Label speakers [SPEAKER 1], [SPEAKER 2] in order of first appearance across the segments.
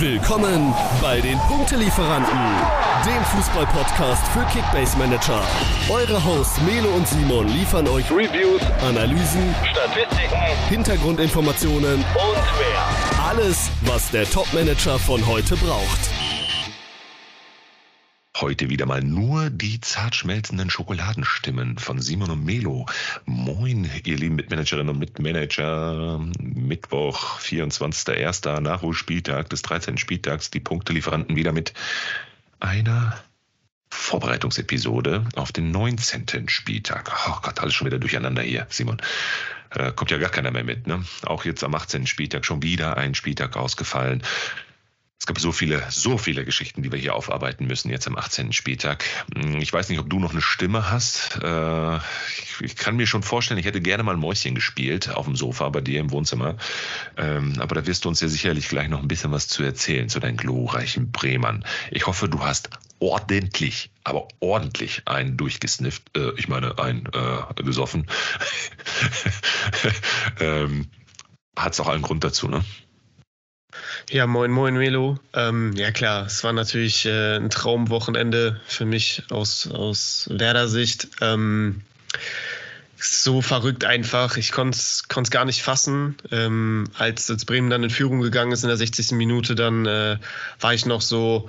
[SPEAKER 1] Willkommen bei den Punktelieferanten, dem Fußball-Podcast für Kickbase Manager. Eure Hosts Melo und Simon liefern euch Reviews, Analysen, Statistiken, Hintergrundinformationen und mehr. Alles, was der Top-Manager von heute braucht.
[SPEAKER 2] Heute wieder mal nur die zart schmelzenden Schokoladenstimmen von Simon und Melo. Moin, ihr lieben Mitmanagerinnen und Mitmanager. Mittwoch, 24.01. Nachholspieltag des 13. Spieltags. Die Punktelieferanten wieder mit einer Vorbereitungsepisode auf den 19. Spieltag. Oh Gott, alles schon wieder durcheinander hier, Simon. Äh, kommt ja gar keiner mehr mit, ne? Auch jetzt am 18. Spieltag schon wieder ein Spieltag ausgefallen. Es gibt so viele, so viele Geschichten, die wir hier aufarbeiten müssen jetzt am 18. Spieltag. Hm, ich weiß nicht, ob du noch eine Stimme hast. Äh, ich kann mir schon vorstellen, ich hätte gerne mal ein Mäuschen gespielt auf dem Sofa bei dir im Wohnzimmer. Ähm, aber da wirst du uns ja sicherlich gleich noch ein bisschen was zu erzählen zu deinen glorreichen Bremern. Ich hoffe, du hast ordentlich, aber ordentlich einen durchgesnifft. Äh, ich meine, einen äh, gesoffen. ähm, Hat es auch einen Grund dazu, ne?
[SPEAKER 3] Ja, moin, moin, Melo. Ähm, ja, klar, es war natürlich äh, ein Traumwochenende für mich aus, aus Werder-Sicht. Ähm, so verrückt einfach. Ich konnte es gar nicht fassen. Ähm, als, als Bremen dann in Führung gegangen ist in der 60. Minute, dann äh, war ich noch so,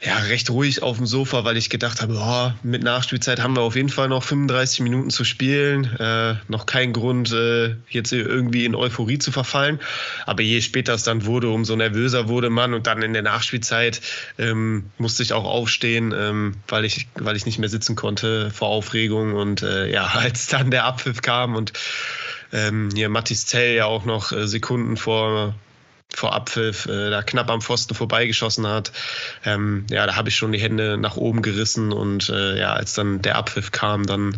[SPEAKER 3] ja, recht ruhig auf dem Sofa, weil ich gedacht habe, oh, mit Nachspielzeit haben wir auf jeden Fall noch 35 Minuten zu spielen. Äh, noch kein Grund, äh, jetzt irgendwie in Euphorie zu verfallen. Aber je später es dann wurde, umso nervöser wurde man. Und dann in der Nachspielzeit ähm, musste ich auch aufstehen, ähm, weil, ich, weil ich nicht mehr sitzen konnte vor Aufregung. Und äh, ja, als dann der Abpfiff kam und ähm, hier Mattis Zell ja auch noch äh, Sekunden vor vor Abpfiff äh, da knapp am Pfosten vorbeigeschossen hat. Ähm, ja, da habe ich schon die Hände nach oben gerissen und äh, ja, als dann der Abpfiff kam, dann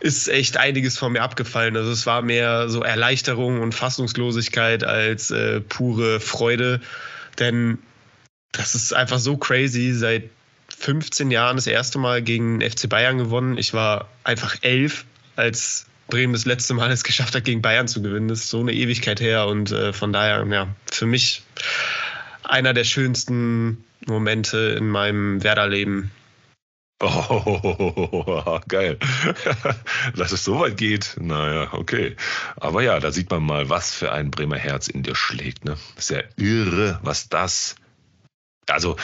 [SPEAKER 3] ist echt einiges von mir abgefallen. Also es war mehr so Erleichterung und Fassungslosigkeit als äh, pure Freude, denn das ist einfach so crazy. Seit 15 Jahren das erste Mal gegen FC Bayern gewonnen. Ich war einfach elf, als Bremen das letzte Mal es geschafft hat, gegen Bayern zu gewinnen. Das ist so eine Ewigkeit her und äh, von daher, ja, für mich einer der schönsten Momente in meinem Werder-Leben.
[SPEAKER 2] Oh, geil. Dass es so weit geht, naja, okay. Aber ja, da sieht man mal, was für ein Bremer Herz in dir schlägt. Ne? Ist ja irre, was das. Also,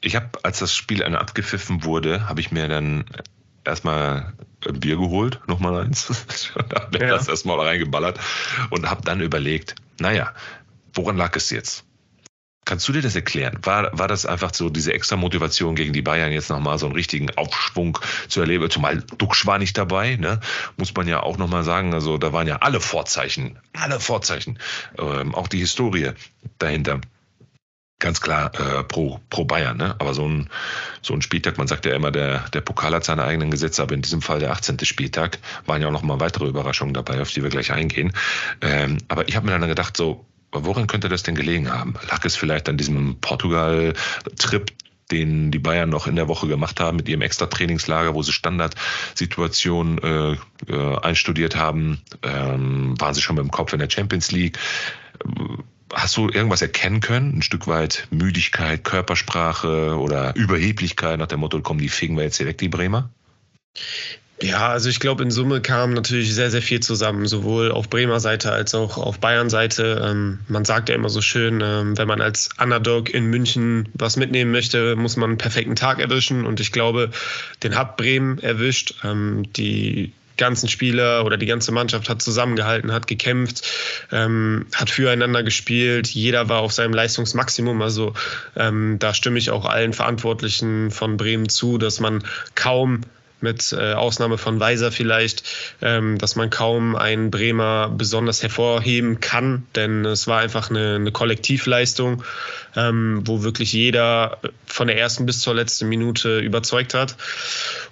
[SPEAKER 2] ich habe, als das Spiel dann abgepfiffen wurde, habe ich mir dann erstmal ein Bier geholt, nochmal eins. und habe ja. das erstmal reingeballert und habe dann überlegt, naja, woran lag es jetzt? Kannst du dir das erklären? War, war das einfach so diese extra Motivation gegen die Bayern jetzt nochmal so einen richtigen Aufschwung zu erleben? Zumal Duxch war nicht dabei, ne? muss man ja auch nochmal sagen. Also da waren ja alle Vorzeichen, alle Vorzeichen, ähm, auch die Historie dahinter ganz klar äh, pro, pro Bayern. Ne? Aber so ein, so ein Spieltag, man sagt ja immer, der, der Pokal hat seine eigenen Gesetze, aber in diesem Fall der 18. Spieltag waren ja auch noch mal weitere Überraschungen dabei, auf die wir gleich eingehen. Ähm, aber ich habe mir dann gedacht, so, woran könnte das denn gelegen haben? Lag es vielleicht an diesem Portugal-Trip, den die Bayern noch in der Woche gemacht haben mit ihrem extra Trainingslager, wo sie Standardsituationen äh, äh, einstudiert haben. Ähm, waren sie schon mit dem Kopf in der Champions League? Hast du irgendwas erkennen können? Ein Stück weit Müdigkeit, Körpersprache oder Überheblichkeit nach dem Motto, kommen die fegen wir jetzt direkt die Bremer?
[SPEAKER 3] Ja, also ich glaube, in Summe kam natürlich sehr, sehr viel zusammen, sowohl auf Bremer Seite als auch auf Bayern Seite. Ähm, man sagt ja immer so schön, ähm, wenn man als Underdog in München was mitnehmen möchte, muss man einen perfekten Tag erwischen. Und ich glaube, den hat Bremen erwischt. Ähm, die ganzen Spieler oder die ganze Mannschaft hat zusammengehalten, hat gekämpft, ähm, hat füreinander gespielt. Jeder war auf seinem Leistungsmaximum. Also ähm, da stimme ich auch allen Verantwortlichen von Bremen zu, dass man kaum mit äh, Ausnahme von Weiser vielleicht, ähm, dass man kaum einen Bremer besonders hervorheben kann, denn es war einfach eine, eine Kollektivleistung, ähm, wo wirklich jeder von der ersten bis zur letzten Minute überzeugt hat.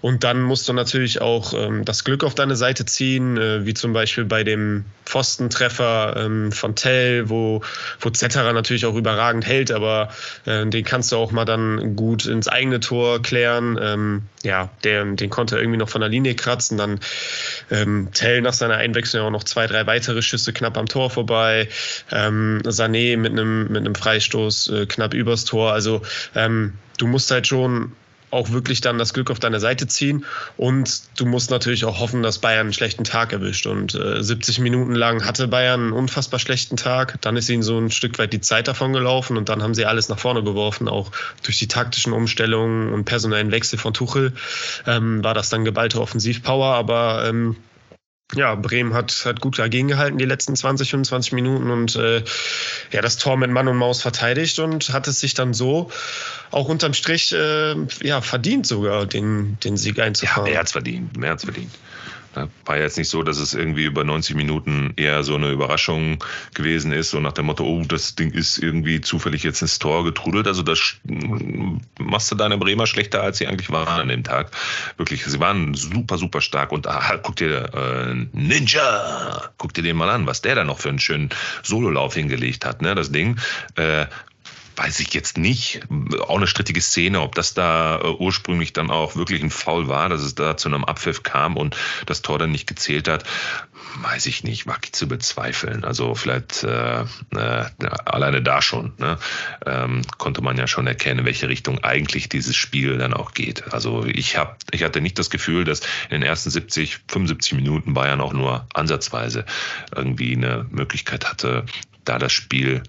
[SPEAKER 3] Und dann musst du natürlich auch ähm, das Glück auf deine Seite ziehen, äh, wie zum Beispiel bei dem Pfostentreffer ähm, von Tell, wo, wo Zetterer natürlich auch überragend hält, aber äh, den kannst du auch mal dann gut ins eigene Tor klären. Ähm, ja, der, den konnte irgendwie noch von der Linie kratzen. Dann ähm, Tell nach seiner Einwechslung auch noch zwei, drei weitere Schüsse knapp am Tor vorbei. Ähm, Sané mit einem, mit einem Freistoß äh, knapp übers Tor. Also ähm, du musst halt schon auch wirklich dann das Glück auf deine Seite ziehen. Und du musst natürlich auch hoffen, dass Bayern einen schlechten Tag erwischt. Und äh, 70 Minuten lang hatte Bayern einen unfassbar schlechten Tag. Dann ist ihnen so ein Stück weit die Zeit davon gelaufen und dann haben sie alles nach vorne geworfen. Auch durch die taktischen Umstellungen und personellen Wechsel von Tuchel ähm, war das dann geballte Offensivpower. Aber ähm, ja, Bremen hat, hat gut dagegen gehalten die letzten 20, 25 Minuten und äh, ja, das Tor mit Mann und Maus verteidigt und hat es sich dann so auch unterm Strich äh, ja, verdient sogar, den, den Sieg einzufahren.
[SPEAKER 2] Ja, mehr als verdient, mehr als verdient. War jetzt nicht so, dass es irgendwie über 90 Minuten eher so eine Überraschung gewesen ist, so nach dem Motto, oh, das Ding ist irgendwie zufällig jetzt ins Tor getrudelt. Also das machst du deine Bremer schlechter, als sie eigentlich waren an dem Tag. Wirklich, sie waren super, super stark. Und ah, guck dir äh, Ninja, guck dir den mal an, was der da noch für einen schönen Sololauf hingelegt hat, ne, das Ding. Äh, weiß ich jetzt nicht. Auch eine strittige Szene, ob das da äh, ursprünglich dann auch wirklich ein Foul war, dass es da zu einem Abpfiff kam und das Tor dann nicht gezählt hat, weiß ich nicht, mag ich zu bezweifeln. Also vielleicht äh, äh, alleine da schon ne, ähm, konnte man ja schon erkennen, in welche Richtung eigentlich dieses Spiel dann auch geht. Also ich habe, ich hatte nicht das Gefühl, dass in den ersten 70, 75 Minuten Bayern auch nur ansatzweise irgendwie eine Möglichkeit hatte, da das Spiel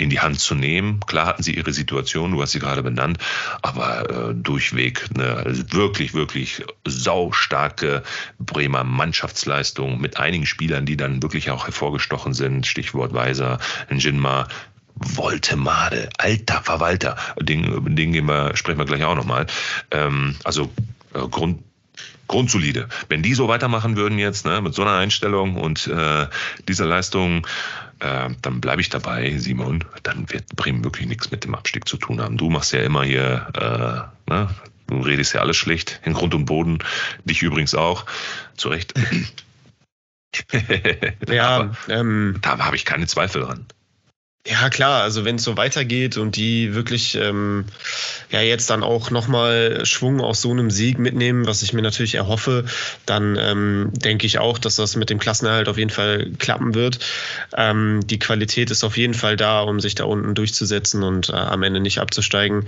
[SPEAKER 2] in die Hand zu nehmen. Klar hatten sie ihre Situation, du hast sie gerade benannt, aber äh, durchweg eine wirklich, wirklich saustarke Bremer Mannschaftsleistung mit einigen Spielern, die dann wirklich auch hervorgestochen sind. Stichwort Weiser, Jinma, Voltemade, alter Verwalter. Den, den gehen wir, sprechen wir gleich auch nochmal. Ähm, also äh, Grund, grundsolide. Wenn die so weitermachen würden jetzt, ne, mit so einer Einstellung und äh, dieser Leistung, äh, dann bleibe ich dabei, Simon. Dann wird Bremen wirklich nichts mit dem Abstieg zu tun haben. Du machst ja immer hier, äh, ne, du redest ja alles schlecht, in Grund und Boden. Dich übrigens auch. Zu Recht.
[SPEAKER 3] ja, ähm,
[SPEAKER 2] da habe ich keine Zweifel dran.
[SPEAKER 3] Ja, klar, also wenn es so weitergeht und die wirklich ähm, ja jetzt dann auch nochmal Schwung aus so einem Sieg mitnehmen, was ich mir natürlich erhoffe, dann ähm, denke ich auch, dass das mit dem Klassenerhalt auf jeden Fall klappen wird. Ähm, die Qualität ist auf jeden Fall da, um sich da unten durchzusetzen und äh, am Ende nicht abzusteigen.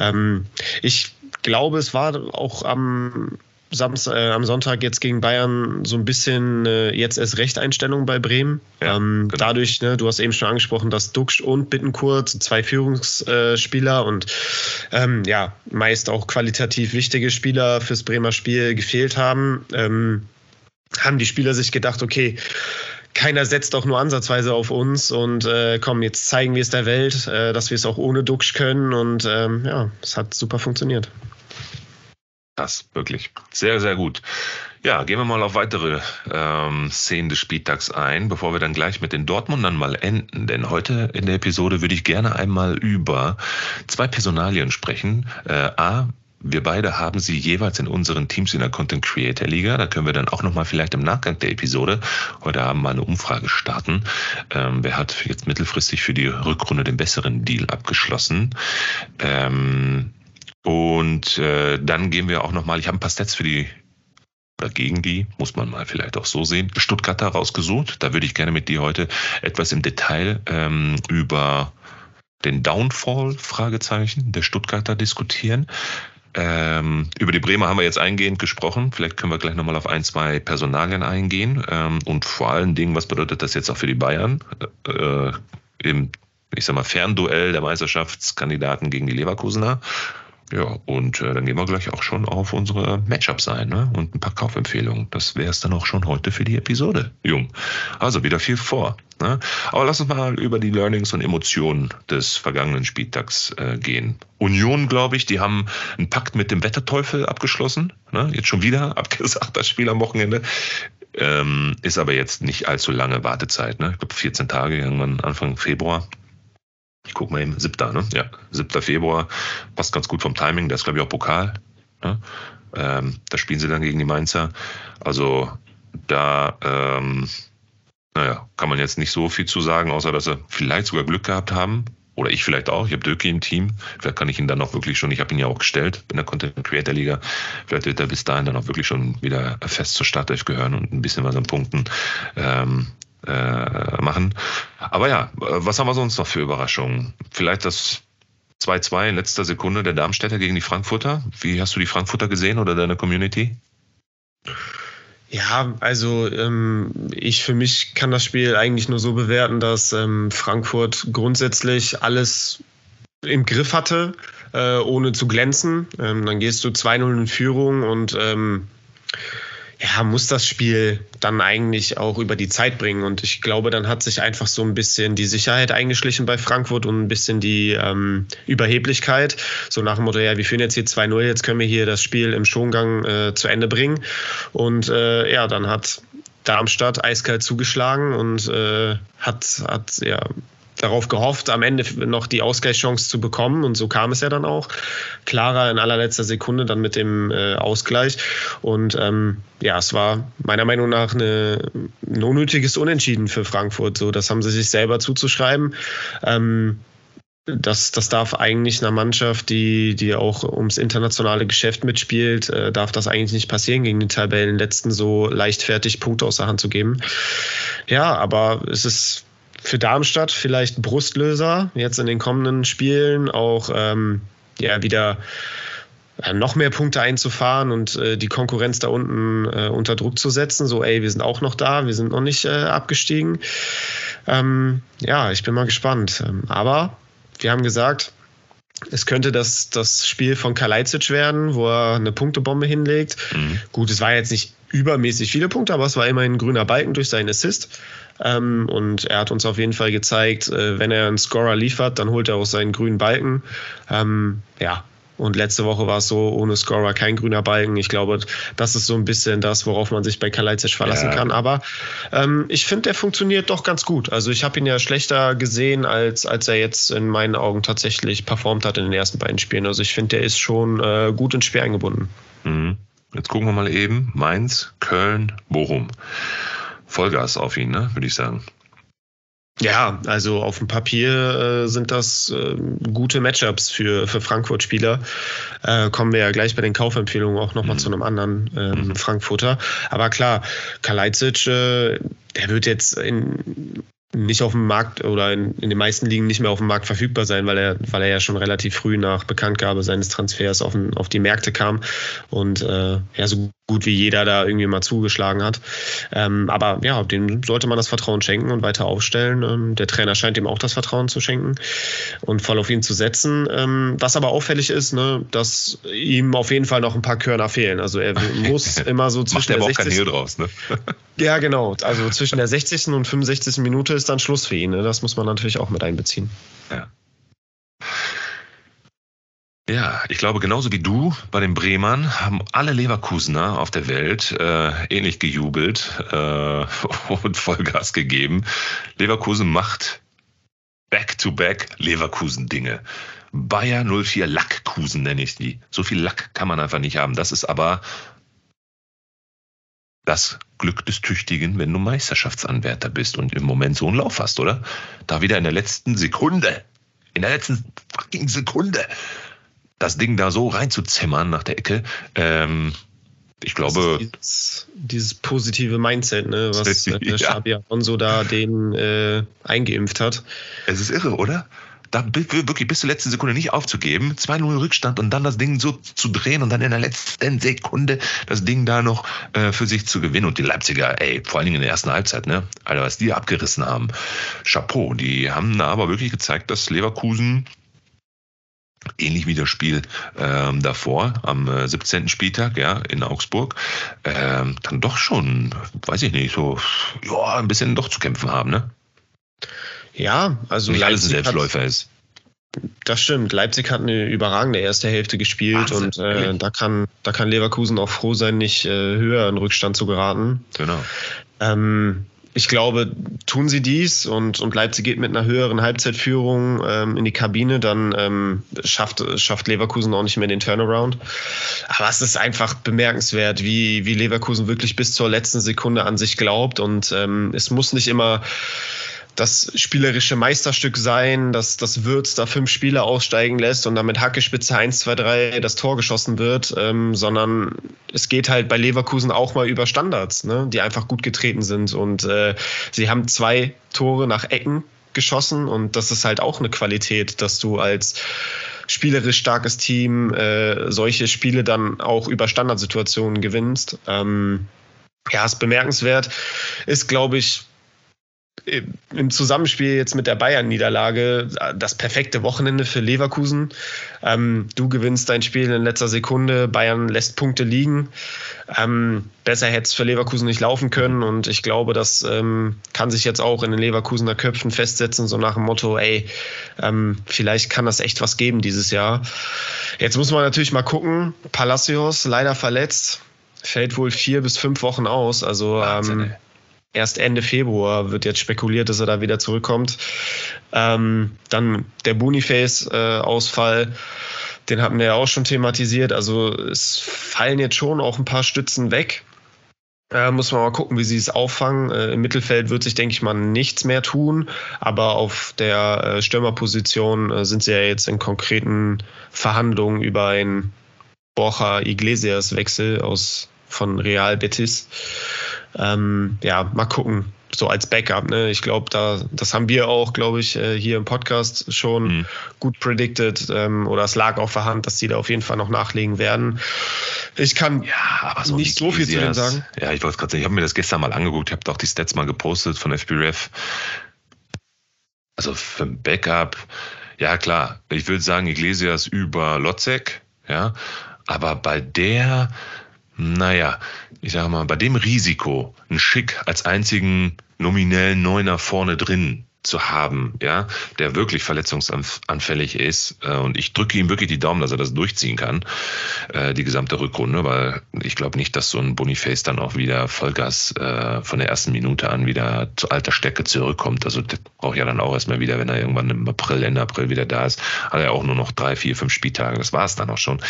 [SPEAKER 3] Ähm, ich glaube, es war auch am Samstag, äh, am Sonntag jetzt gegen Bayern so ein bisschen äh, jetzt erst Rechteinstellung bei Bremen. Ja, ähm, genau. Dadurch, ne, du hast eben schon angesprochen, dass Duxch und Bittenkurt zwei Führungsspieler und ähm, ja, meist auch qualitativ wichtige Spieler fürs Bremer Spiel gefehlt haben, ähm, haben die Spieler sich gedacht, okay, keiner setzt auch nur ansatzweise auf uns und äh, komm, jetzt zeigen wir es der Welt, äh, dass wir es auch ohne Duxch können und ähm, ja, es hat super funktioniert.
[SPEAKER 2] Das wirklich sehr, sehr gut. Ja, gehen wir mal auf weitere ähm, Szenen des Spieltags ein, bevor wir dann gleich mit den Dortmundern mal enden. Denn heute in der Episode würde ich gerne einmal über zwei Personalien sprechen. Äh, A, wir beide haben sie jeweils in unseren Teams in der Content Creator Liga. Da können wir dann auch nochmal vielleicht im Nachgang der Episode heute Abend mal eine Umfrage starten. Ähm, wer hat jetzt mittelfristig für die Rückrunde den besseren Deal abgeschlossen? Ähm, und äh, dann gehen wir auch nochmal, ich habe ein paar Stats für die oder gegen die, muss man mal vielleicht auch so sehen, Stuttgarter rausgesucht. Da würde ich gerne mit dir heute etwas im Detail ähm, über den Downfall, Fragezeichen, der Stuttgarter diskutieren. Ähm, über die Bremer haben wir jetzt eingehend gesprochen. Vielleicht können wir gleich nochmal auf ein, zwei Personalien eingehen. Ähm, und vor allen Dingen, was bedeutet das jetzt auch für die Bayern? Äh, Im, ich sag mal, Fernduell der Meisterschaftskandidaten gegen die Leverkusener. Ja, und äh, dann gehen wir gleich auch schon auf unsere Matchups ein ne? und ein paar Kaufempfehlungen. Das wäre es dann auch schon heute für die Episode, Jung. Also wieder viel vor. Ne? Aber lass uns mal über die Learnings und Emotionen des vergangenen Spieltags äh, gehen. Union, glaube ich, die haben einen Pakt mit dem Wetterteufel abgeschlossen. Ne? Jetzt schon wieder abgesagt, das Spiel am Wochenende. Ähm, ist aber jetzt nicht allzu lange Wartezeit. Ne? Ich glaube 14 Tage, irgendwann Anfang Februar. Ich gucke mal eben, 7. Ne? Ja, 7. Februar. Passt ganz gut vom Timing. Da ist, glaube ich, auch Pokal. Ne? Ähm, da spielen sie dann gegen die Mainzer. Also da, ähm, naja, kann man jetzt nicht so viel zu sagen, außer dass sie vielleicht sogar Glück gehabt haben. oder ich vielleicht auch, ich habe Döki im Team, vielleicht kann ich ihn dann auch wirklich schon, ich habe ihn ja auch gestellt in der Content Creator Liga, vielleicht wird er bis dahin dann auch wirklich schon wieder fest zur Startelf gehören und ein bisschen was an Punkten ähm, äh, machen. Aber ja, was haben wir sonst noch für Überraschungen? Vielleicht das 2-2 in letzter Sekunde der Darmstädter gegen die Frankfurter. Wie hast du die Frankfurter gesehen oder deine Community?
[SPEAKER 3] Ja, also ähm, ich für mich kann das Spiel eigentlich nur so bewerten, dass ähm, Frankfurt grundsätzlich alles im Griff hatte, äh, ohne zu glänzen. Ähm, dann gehst du 2-0 in Führung und ähm, ja, muss das Spiel dann eigentlich auch über die Zeit bringen. Und ich glaube, dann hat sich einfach so ein bisschen die Sicherheit eingeschlichen bei Frankfurt und ein bisschen die ähm, Überheblichkeit. So nach dem Motto, ja, wir führen jetzt hier 2-0, jetzt können wir hier das Spiel im Schongang äh, zu Ende bringen. Und äh, ja, dann hat Darmstadt eiskalt zugeschlagen und äh, hat, hat ja darauf gehofft, am Ende noch die Ausgleichschance zu bekommen. Und so kam es ja dann auch. Clara in allerletzter Sekunde dann mit dem äh, Ausgleich. Und ähm, ja, es war meiner Meinung nach eine, ein unnötiges Unentschieden für Frankfurt. So, das haben sie sich selber zuzuschreiben. Ähm, das, das darf eigentlich einer Mannschaft, die, die auch ums internationale Geschäft mitspielt, äh, darf das eigentlich nicht passieren, gegen den Tabellenletzten so leichtfertig Punkte aus der Hand zu geben. Ja, aber es ist für Darmstadt vielleicht Brustlöser, jetzt in den kommenden Spielen auch ähm, ja, wieder äh, noch mehr Punkte einzufahren und äh, die Konkurrenz da unten äh, unter Druck zu setzen. So, ey, wir sind auch noch da, wir sind noch nicht äh, abgestiegen. Ähm, ja, ich bin mal gespannt. Ähm, aber wir haben gesagt, es könnte das, das Spiel von Kalajdzic werden, wo er eine Punktebombe hinlegt. Mhm. Gut, es war jetzt nicht übermäßig viele Punkte, aber es war immerhin ein grüner Balken durch seinen Assist. Ähm, und er hat uns auf jeden Fall gezeigt, äh, wenn er einen Scorer liefert, dann holt er auch seinen grünen Balken. Ähm, ja, und letzte Woche war es so, ohne Scorer kein grüner Balken. Ich glaube, das ist so ein bisschen das, worauf man sich bei Kalajdzic verlassen ja. kann. Aber ähm, ich finde, der funktioniert doch ganz gut. Also ich habe ihn ja schlechter gesehen, als, als er jetzt in meinen Augen tatsächlich performt hat in den ersten beiden Spielen. Also ich finde, der ist schon äh, gut ins Spiel eingebunden.
[SPEAKER 2] Mhm. Jetzt gucken wir mal eben. Mainz, Köln, Bochum. Vollgas auf ihn, ne? würde ich sagen.
[SPEAKER 3] Ja, also auf dem Papier äh, sind das äh, gute Matchups für, für Frankfurt-Spieler. Äh, kommen wir ja gleich bei den Kaufempfehlungen auch nochmal mhm. zu einem anderen ähm, mhm. Frankfurter. Aber klar, Kalajdzic, äh, der wird jetzt in nicht auf dem Markt oder in, in, den meisten Ligen nicht mehr auf dem Markt verfügbar sein, weil er, weil er ja schon relativ früh nach Bekanntgabe seines Transfers auf, den, auf die Märkte kam und äh, ja, so gut wie jeder da irgendwie mal zugeschlagen hat. Ähm, aber ja, dem sollte man das Vertrauen schenken und weiter aufstellen. Ähm, der Trainer scheint ihm auch das Vertrauen zu schenken und voll auf ihn zu setzen. Ähm, was aber auffällig ist, ne, dass ihm auf jeden Fall noch ein paar Körner fehlen. Also er muss immer so zwischen
[SPEAKER 2] Macht
[SPEAKER 3] der
[SPEAKER 2] 60. draus, ne?
[SPEAKER 3] ja, genau. Also zwischen der 60. und 65. Minute ist dann Schluss für ihn. Ne? Das muss man natürlich auch mit einbeziehen.
[SPEAKER 2] Ja. Ja, ich glaube, genauso wie du bei den Bremern haben alle Leverkusener auf der Welt äh, ähnlich gejubelt äh, und Vollgas gegeben. Leverkusen macht Back-to-Back Leverkusen-Dinge. Bayer 04 Lackkusen nenne ich die. So viel Lack kann man einfach nicht haben. Das ist aber das Glück des Tüchtigen, wenn du Meisterschaftsanwärter bist und im Moment so einen Lauf hast, oder? Da wieder in der letzten Sekunde, in der letzten fucking Sekunde das Ding da so reinzuzimmern nach der Ecke. Ähm, ich glaube.
[SPEAKER 3] Dieses, dieses, positive Mindset, ne, was äh, ja. Xabi Alonso da den äh, eingeimpft hat.
[SPEAKER 2] Es ist irre, oder? Da wirklich bis zur letzten Sekunde nicht aufzugeben, 2-0 Rückstand und dann das Ding so zu drehen und dann in der letzten Sekunde das Ding da noch äh, für sich zu gewinnen. Und die Leipziger, ey, vor allen Dingen in der ersten Halbzeit, ne? Alter, was die abgerissen haben. Chapeau, die haben da aber wirklich gezeigt, dass Leverkusen ähnlich wie das Spiel ähm, davor am äh, 17. Spieltag ja in Augsburg ähm, dann doch schon weiß ich nicht so ja ein bisschen doch zu kämpfen haben ne
[SPEAKER 3] ja also
[SPEAKER 2] nicht alles ein Selbstläufer hat, ist.
[SPEAKER 3] Das stimmt. Leipzig hat eine überragende erste Hälfte gespielt Wahnsinn, und äh, da kann da kann Leverkusen auch froh sein nicht äh, höher in Rückstand zu geraten.
[SPEAKER 2] Genau.
[SPEAKER 3] Ähm, ich glaube, tun sie dies und, und Leipzig geht mit einer höheren Halbzeitführung ähm, in die Kabine, dann ähm, schafft, schafft Leverkusen auch nicht mehr den Turnaround. Aber es ist einfach bemerkenswert, wie, wie Leverkusen wirklich bis zur letzten Sekunde an sich glaubt und ähm, es muss nicht immer das spielerische Meisterstück sein, dass das Würz da fünf Spieler aussteigen lässt und damit Hackespitze 1, 2, 3 das Tor geschossen wird, ähm, sondern es geht halt bei Leverkusen auch mal über Standards, ne, die einfach gut getreten sind. Und äh, sie haben zwei Tore nach Ecken geschossen und das ist halt auch eine Qualität, dass du als spielerisch starkes Team äh, solche Spiele dann auch über Standardsituationen gewinnst. Ähm, ja, ist bemerkenswert. Ist, glaube ich, im Zusammenspiel jetzt mit der Bayern-Niederlage das perfekte Wochenende für Leverkusen. Ähm, du gewinnst dein Spiel in letzter Sekunde, Bayern lässt Punkte liegen. Ähm, besser hätte es für Leverkusen nicht laufen können und ich glaube, das ähm, kann sich jetzt auch in den Leverkusener Köpfen festsetzen, so nach dem Motto, ey, ähm, vielleicht kann das echt was geben dieses Jahr. Jetzt muss man natürlich mal gucken, Palacios leider verletzt, fällt wohl vier bis fünf Wochen aus, also ähm, erst Ende Februar wird jetzt spekuliert, dass er da wieder zurückkommt. Ähm, dann der Boniface-Ausfall, äh, den hatten wir ja auch schon thematisiert. Also es fallen jetzt schon auch ein paar Stützen weg. Äh, muss man mal gucken, wie sie es auffangen. Äh, Im Mittelfeld wird sich, denke ich mal, nichts mehr tun. Aber auf der äh, Stürmerposition äh, sind sie ja jetzt in konkreten Verhandlungen über einen Borja Iglesias-Wechsel aus von Real Betis. Ähm, ja, mal gucken. So als Backup, ne? Ich glaube, da, das haben wir auch, glaube ich, äh, hier im Podcast schon mhm. gut predicted. Ähm, oder es lag auf der Hand, dass die da auf jeden Fall noch nachlegen werden. Ich kann ja, so nicht so viel zu denen sagen.
[SPEAKER 2] Ja, ich wollte gerade sagen, ich habe mir das gestern mal angeguckt, ich habe auch die Stats mal gepostet von FBREF. Also für ein Backup, ja klar, ich würde sagen Iglesias über Lotzek, ja, aber bei der naja, ich sage mal, bei dem Risiko, ein Schick als einzigen nominellen Neuner vorne drin zu haben, ja, der wirklich verletzungsanfällig ist. Äh, und ich drücke ihm wirklich die Daumen, dass er das durchziehen kann, äh, die gesamte Rückrunde, weil ich glaube nicht, dass so ein Boniface dann auch wieder Vollgas äh, von der ersten Minute an wieder zu alter Stärke zurückkommt. Also der braucht ja dann auch erstmal wieder, wenn er irgendwann im April, Ende April wieder da ist, hat er auch nur noch drei, vier, fünf Spieltage. Das war es dann auch schon.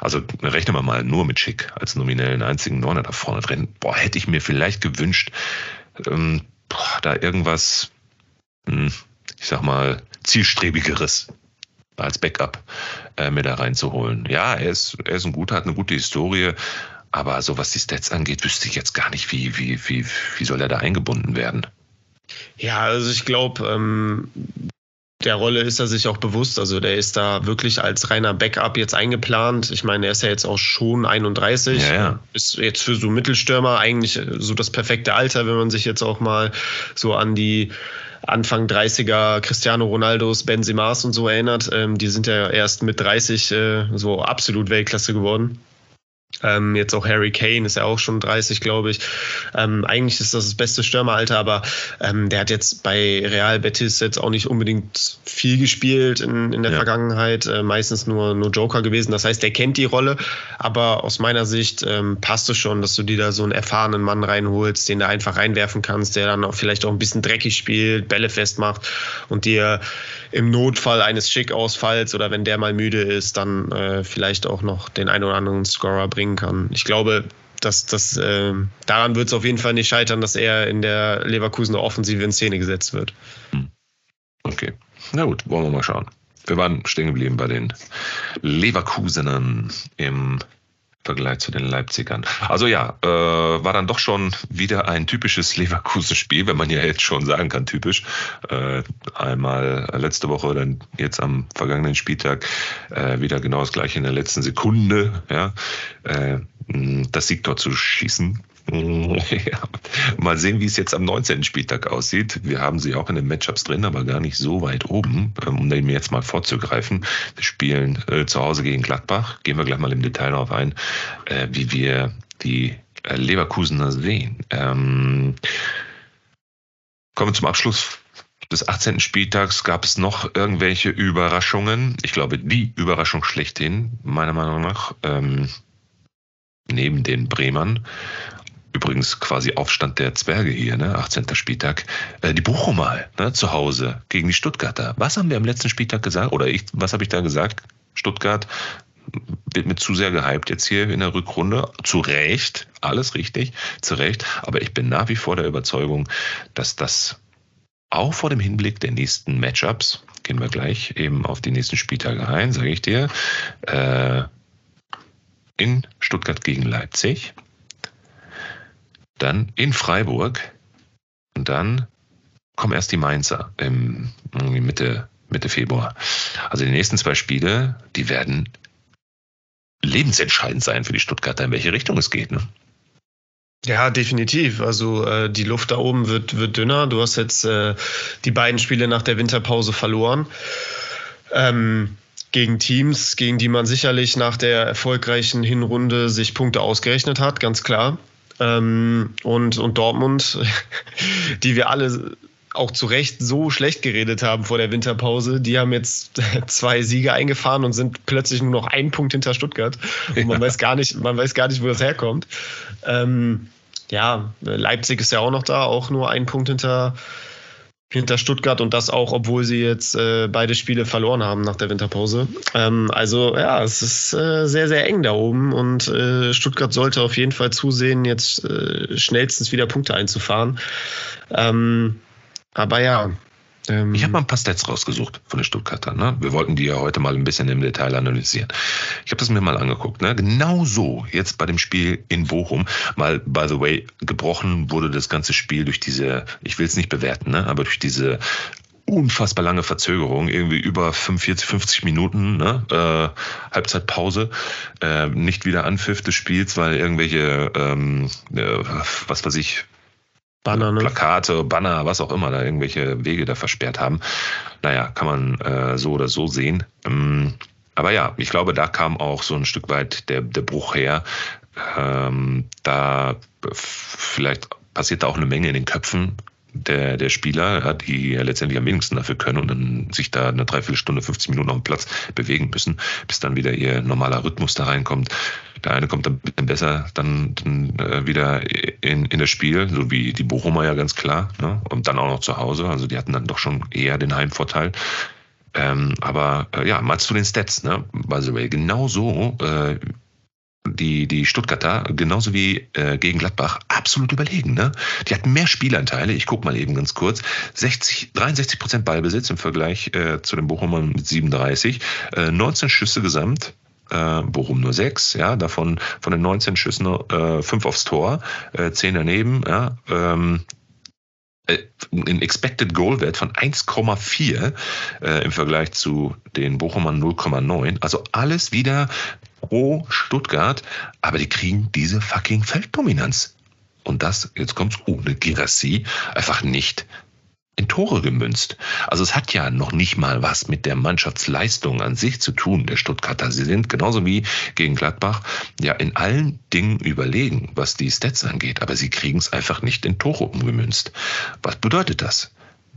[SPEAKER 2] Also rechnen wir mal nur mit Schick als nominellen einzigen Neuner da vorne drin. Boah, hätte ich mir vielleicht gewünscht, ähm, boah, da irgendwas ich sag mal, zielstrebigeres als Backup äh, mir da reinzuholen. Ja, er ist, er ist ein guter, hat eine gute Historie, aber so was die Stats angeht, wüsste ich jetzt gar nicht, wie, wie, wie, wie soll er da eingebunden werden.
[SPEAKER 3] Ja, also ich glaube, ähm, der Rolle ist er sich auch bewusst. Also der ist da wirklich als reiner Backup jetzt eingeplant. Ich meine, er ist ja jetzt auch schon 31.
[SPEAKER 2] Ja, ja.
[SPEAKER 3] Ist jetzt für so Mittelstürmer eigentlich so das perfekte Alter, wenn man sich jetzt auch mal so an die Anfang 30er Cristiano Ronaldos, Benzemas und so erinnert. Ähm, die sind ja erst mit 30 äh, so absolut Weltklasse geworden. Ähm, jetzt auch Harry Kane ist ja auch schon 30, glaube ich. Ähm, eigentlich ist das das beste Stürmeralter, aber ähm, der hat jetzt bei Real Betis jetzt auch nicht unbedingt viel gespielt in, in der ja. Vergangenheit. Äh, meistens nur, nur Joker gewesen. Das heißt, der kennt die Rolle, aber aus meiner Sicht ähm, passt es schon, dass du dir da so einen erfahrenen Mann reinholst, den du einfach reinwerfen kannst, der dann auch vielleicht auch ein bisschen dreckig spielt, Bälle festmacht und dir im Notfall eines Schick-Ausfalls oder wenn der mal müde ist, dann äh, vielleicht auch noch den einen oder anderen Scorer bringt bringen kann. Ich glaube, dass das äh, daran wird es auf jeden Fall nicht scheitern, dass er in der Leverkusener Offensive in Szene gesetzt wird. Hm.
[SPEAKER 2] Okay. Na gut, wollen wir mal schauen. Wir waren stehen geblieben bei den Leverkusenern im Vergleich zu den Leipzigern. Also ja, äh, war dann doch schon wieder ein typisches Leverkusen-Spiel, wenn man ja jetzt schon sagen kann, typisch. Äh, einmal letzte Woche, dann jetzt am vergangenen Spieltag äh, wieder genau das gleiche in der letzten Sekunde, ja, äh, das Siegtor zu schießen. Ja. Mal sehen, wie es jetzt am 19. Spieltag aussieht. Wir haben sie auch in den Matchups drin, aber gar nicht so weit oben, ähm, um dem jetzt mal vorzugreifen. Wir spielen äh, zu Hause gegen Gladbach. Gehen wir gleich mal im Detail darauf ein, äh, wie wir die äh, Leverkusener sehen. Ähm, kommen wir zum Abschluss des 18. Spieltags gab es noch irgendwelche Überraschungen. Ich glaube, die Überraschung schlechthin, meiner Meinung nach, ähm, neben den Bremern übrigens quasi Aufstand der Zwerge hier, ne? 18. Spieltag, äh, die Bochumer ne? zu Hause gegen die Stuttgarter. Was haben wir am letzten Spieltag gesagt? Oder ich, was habe ich da gesagt? Stuttgart wird mir zu sehr gehypt jetzt hier in der Rückrunde. Zu Recht, alles richtig, zu Recht. Aber ich bin nach wie vor der Überzeugung, dass das auch vor dem Hinblick der nächsten Matchups, gehen wir gleich eben auf die nächsten Spieltage ein, sage ich dir, äh, in Stuttgart gegen Leipzig, dann in Freiburg und dann kommen erst die Mainzer im Mitte, Mitte Februar. Also die nächsten zwei Spiele, die werden lebensentscheidend sein für die Stuttgarter, in welche Richtung es geht. Ne?
[SPEAKER 3] Ja, definitiv. Also äh, die Luft da oben wird, wird dünner. Du hast jetzt äh, die beiden Spiele nach der Winterpause verloren. Ähm, gegen Teams, gegen die man sicherlich nach der erfolgreichen Hinrunde sich Punkte ausgerechnet hat, ganz klar. Ähm, und, und Dortmund, die wir alle auch zu Recht so schlecht geredet haben vor der Winterpause. Die haben jetzt zwei Siege eingefahren und sind plötzlich nur noch einen Punkt hinter Stuttgart. Und man ja. weiß gar nicht, man weiß gar nicht, wo das herkommt. Ähm, ja, Leipzig ist ja auch noch da, auch nur ein Punkt hinter, hinter Stuttgart und das auch, obwohl sie jetzt äh, beide Spiele verloren haben nach der Winterpause. Ähm, also ja, es ist äh, sehr, sehr eng da oben und äh, Stuttgart sollte auf jeden Fall zusehen, jetzt äh, schnellstens wieder Punkte einzufahren. Ähm, aber ja.
[SPEAKER 2] Ähm, ich habe mal ein paar Stats rausgesucht von den Stuttgartern. Ne? Wir wollten die ja heute mal ein bisschen im Detail analysieren. Ich habe das mir mal angeguckt. Ne? Genau so, jetzt bei dem Spiel in Bochum, mal, by the way, gebrochen wurde das ganze Spiel durch diese, ich will es nicht bewerten, ne? aber durch diese unfassbar lange Verzögerung, irgendwie über 45, 50 Minuten, ne? äh, Halbzeitpause, äh, nicht wieder Anpfiff des Spiels, weil irgendwelche, ähm, äh, was weiß ich, Banner, ne? Plakate, Banner, was auch immer, da irgendwelche Wege da versperrt haben. Naja, kann man äh, so oder so sehen. Ähm, aber ja, ich glaube, da kam auch so ein Stück weit der, der Bruch her. Ähm, da vielleicht passiert da auch eine Menge in den Köpfen der, der Spieler, die ja letztendlich am wenigsten dafür können und dann sich da eine Dreiviertelstunde, 50 Minuten auf dem Platz bewegen müssen, bis dann wieder ihr normaler Rhythmus da reinkommt. Der eine kommt dann besser dann, dann äh, wieder in, in das Spiel, so wie die Bochumer ja ganz klar. Ne? Und dann auch noch zu Hause. Also die hatten dann doch schon eher den Heimvorteil. Ähm, aber äh, ja, mal zu den Stats, ne? By the way, genau so äh, die, die Stuttgarter, genauso wie äh, gegen Gladbach, absolut überlegen. Ne? Die hatten mehr Spielanteile. Ich gucke mal eben ganz kurz. 60, 63 Prozent Ballbesitz im Vergleich äh, zu den Bochumern mit 37. Äh, 19 Schüsse gesamt. Äh, Bochum nur 6, ja, davon von den 19 Schüssen äh, 5 aufs Tor, äh, 10 daneben, ja, ähm, äh, ein Expected Goal Wert von 1,4 äh, im Vergleich zu den Bochumern 0,9. Also alles wieder pro Stuttgart, aber die kriegen diese fucking Felddominanz. Und das, jetzt kommt's ohne Girassi, einfach nicht in Tore gemünzt. Also es hat ja noch nicht mal was mit der Mannschaftsleistung an sich zu tun, der Stuttgarter. Sie sind genauso wie gegen Gladbach ja in allen Dingen überlegen, was die Stats angeht, aber sie kriegen es einfach nicht in Tore umgemünzt. Was bedeutet das?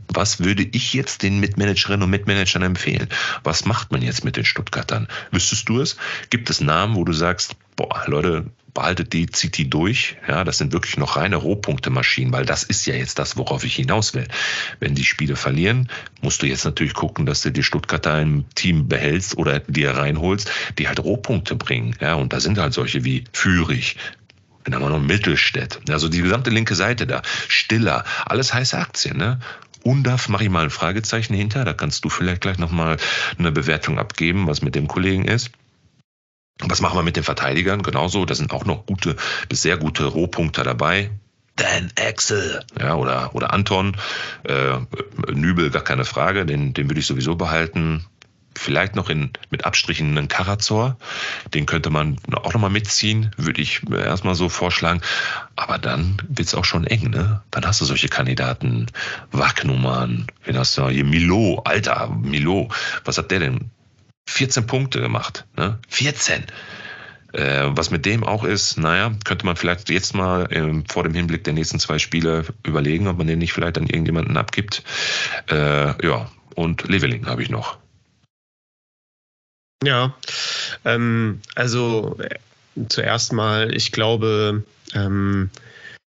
[SPEAKER 2] Was würde ich jetzt den Mitmanagerinnen und Mitmanagern empfehlen? Was macht man jetzt mit den Stuttgartern? Wüsstest du es? Gibt es Namen, wo du sagst, boah, Leute, behaltet die, zieht die durch. Ja, das sind wirklich noch reine Rohpunkte-Maschinen, weil das ist ja jetzt das, worauf ich hinaus will. Wenn die Spiele verlieren, musst du jetzt natürlich gucken, dass du die Stuttgarter im Team behältst oder dir reinholst, die halt Rohpunkte bringen. Ja, und da sind halt solche wie Fürich, dann haben wir noch Mittelstädt. Also die gesamte linke Seite da. Stiller. Alles heiße Aktien, ne? UNDAF mache ich mal ein Fragezeichen hinter. Da kannst du vielleicht gleich nochmal eine Bewertung abgeben, was mit dem Kollegen ist. Was machen wir mit den Verteidigern? Genauso, da sind auch noch gute bis sehr gute Rohpunkte dabei. Dan Axel, ja, oder, oder Anton, äh, Nübel, gar keine Frage, den, den würde ich sowieso behalten vielleicht noch in, mit Abstrichen einen Karazor. Den könnte man auch nochmal mitziehen, würde ich erstmal so vorschlagen. Aber dann wird es auch schon eng, ne? Dann hast du solche Kandidaten. Wagnumann, wen hast du hier? Milo, Alter, Milo. Was hat der denn? 14 Punkte gemacht, ne? 14. Äh, was mit dem auch ist, naja, könnte man vielleicht jetzt mal äh, vor dem Hinblick der nächsten zwei Spiele überlegen, ob man den nicht vielleicht an irgendjemanden abgibt. Äh, ja, und Leveling habe ich noch.
[SPEAKER 3] Ja, ähm, also äh, zuerst mal, ich glaube, ähm,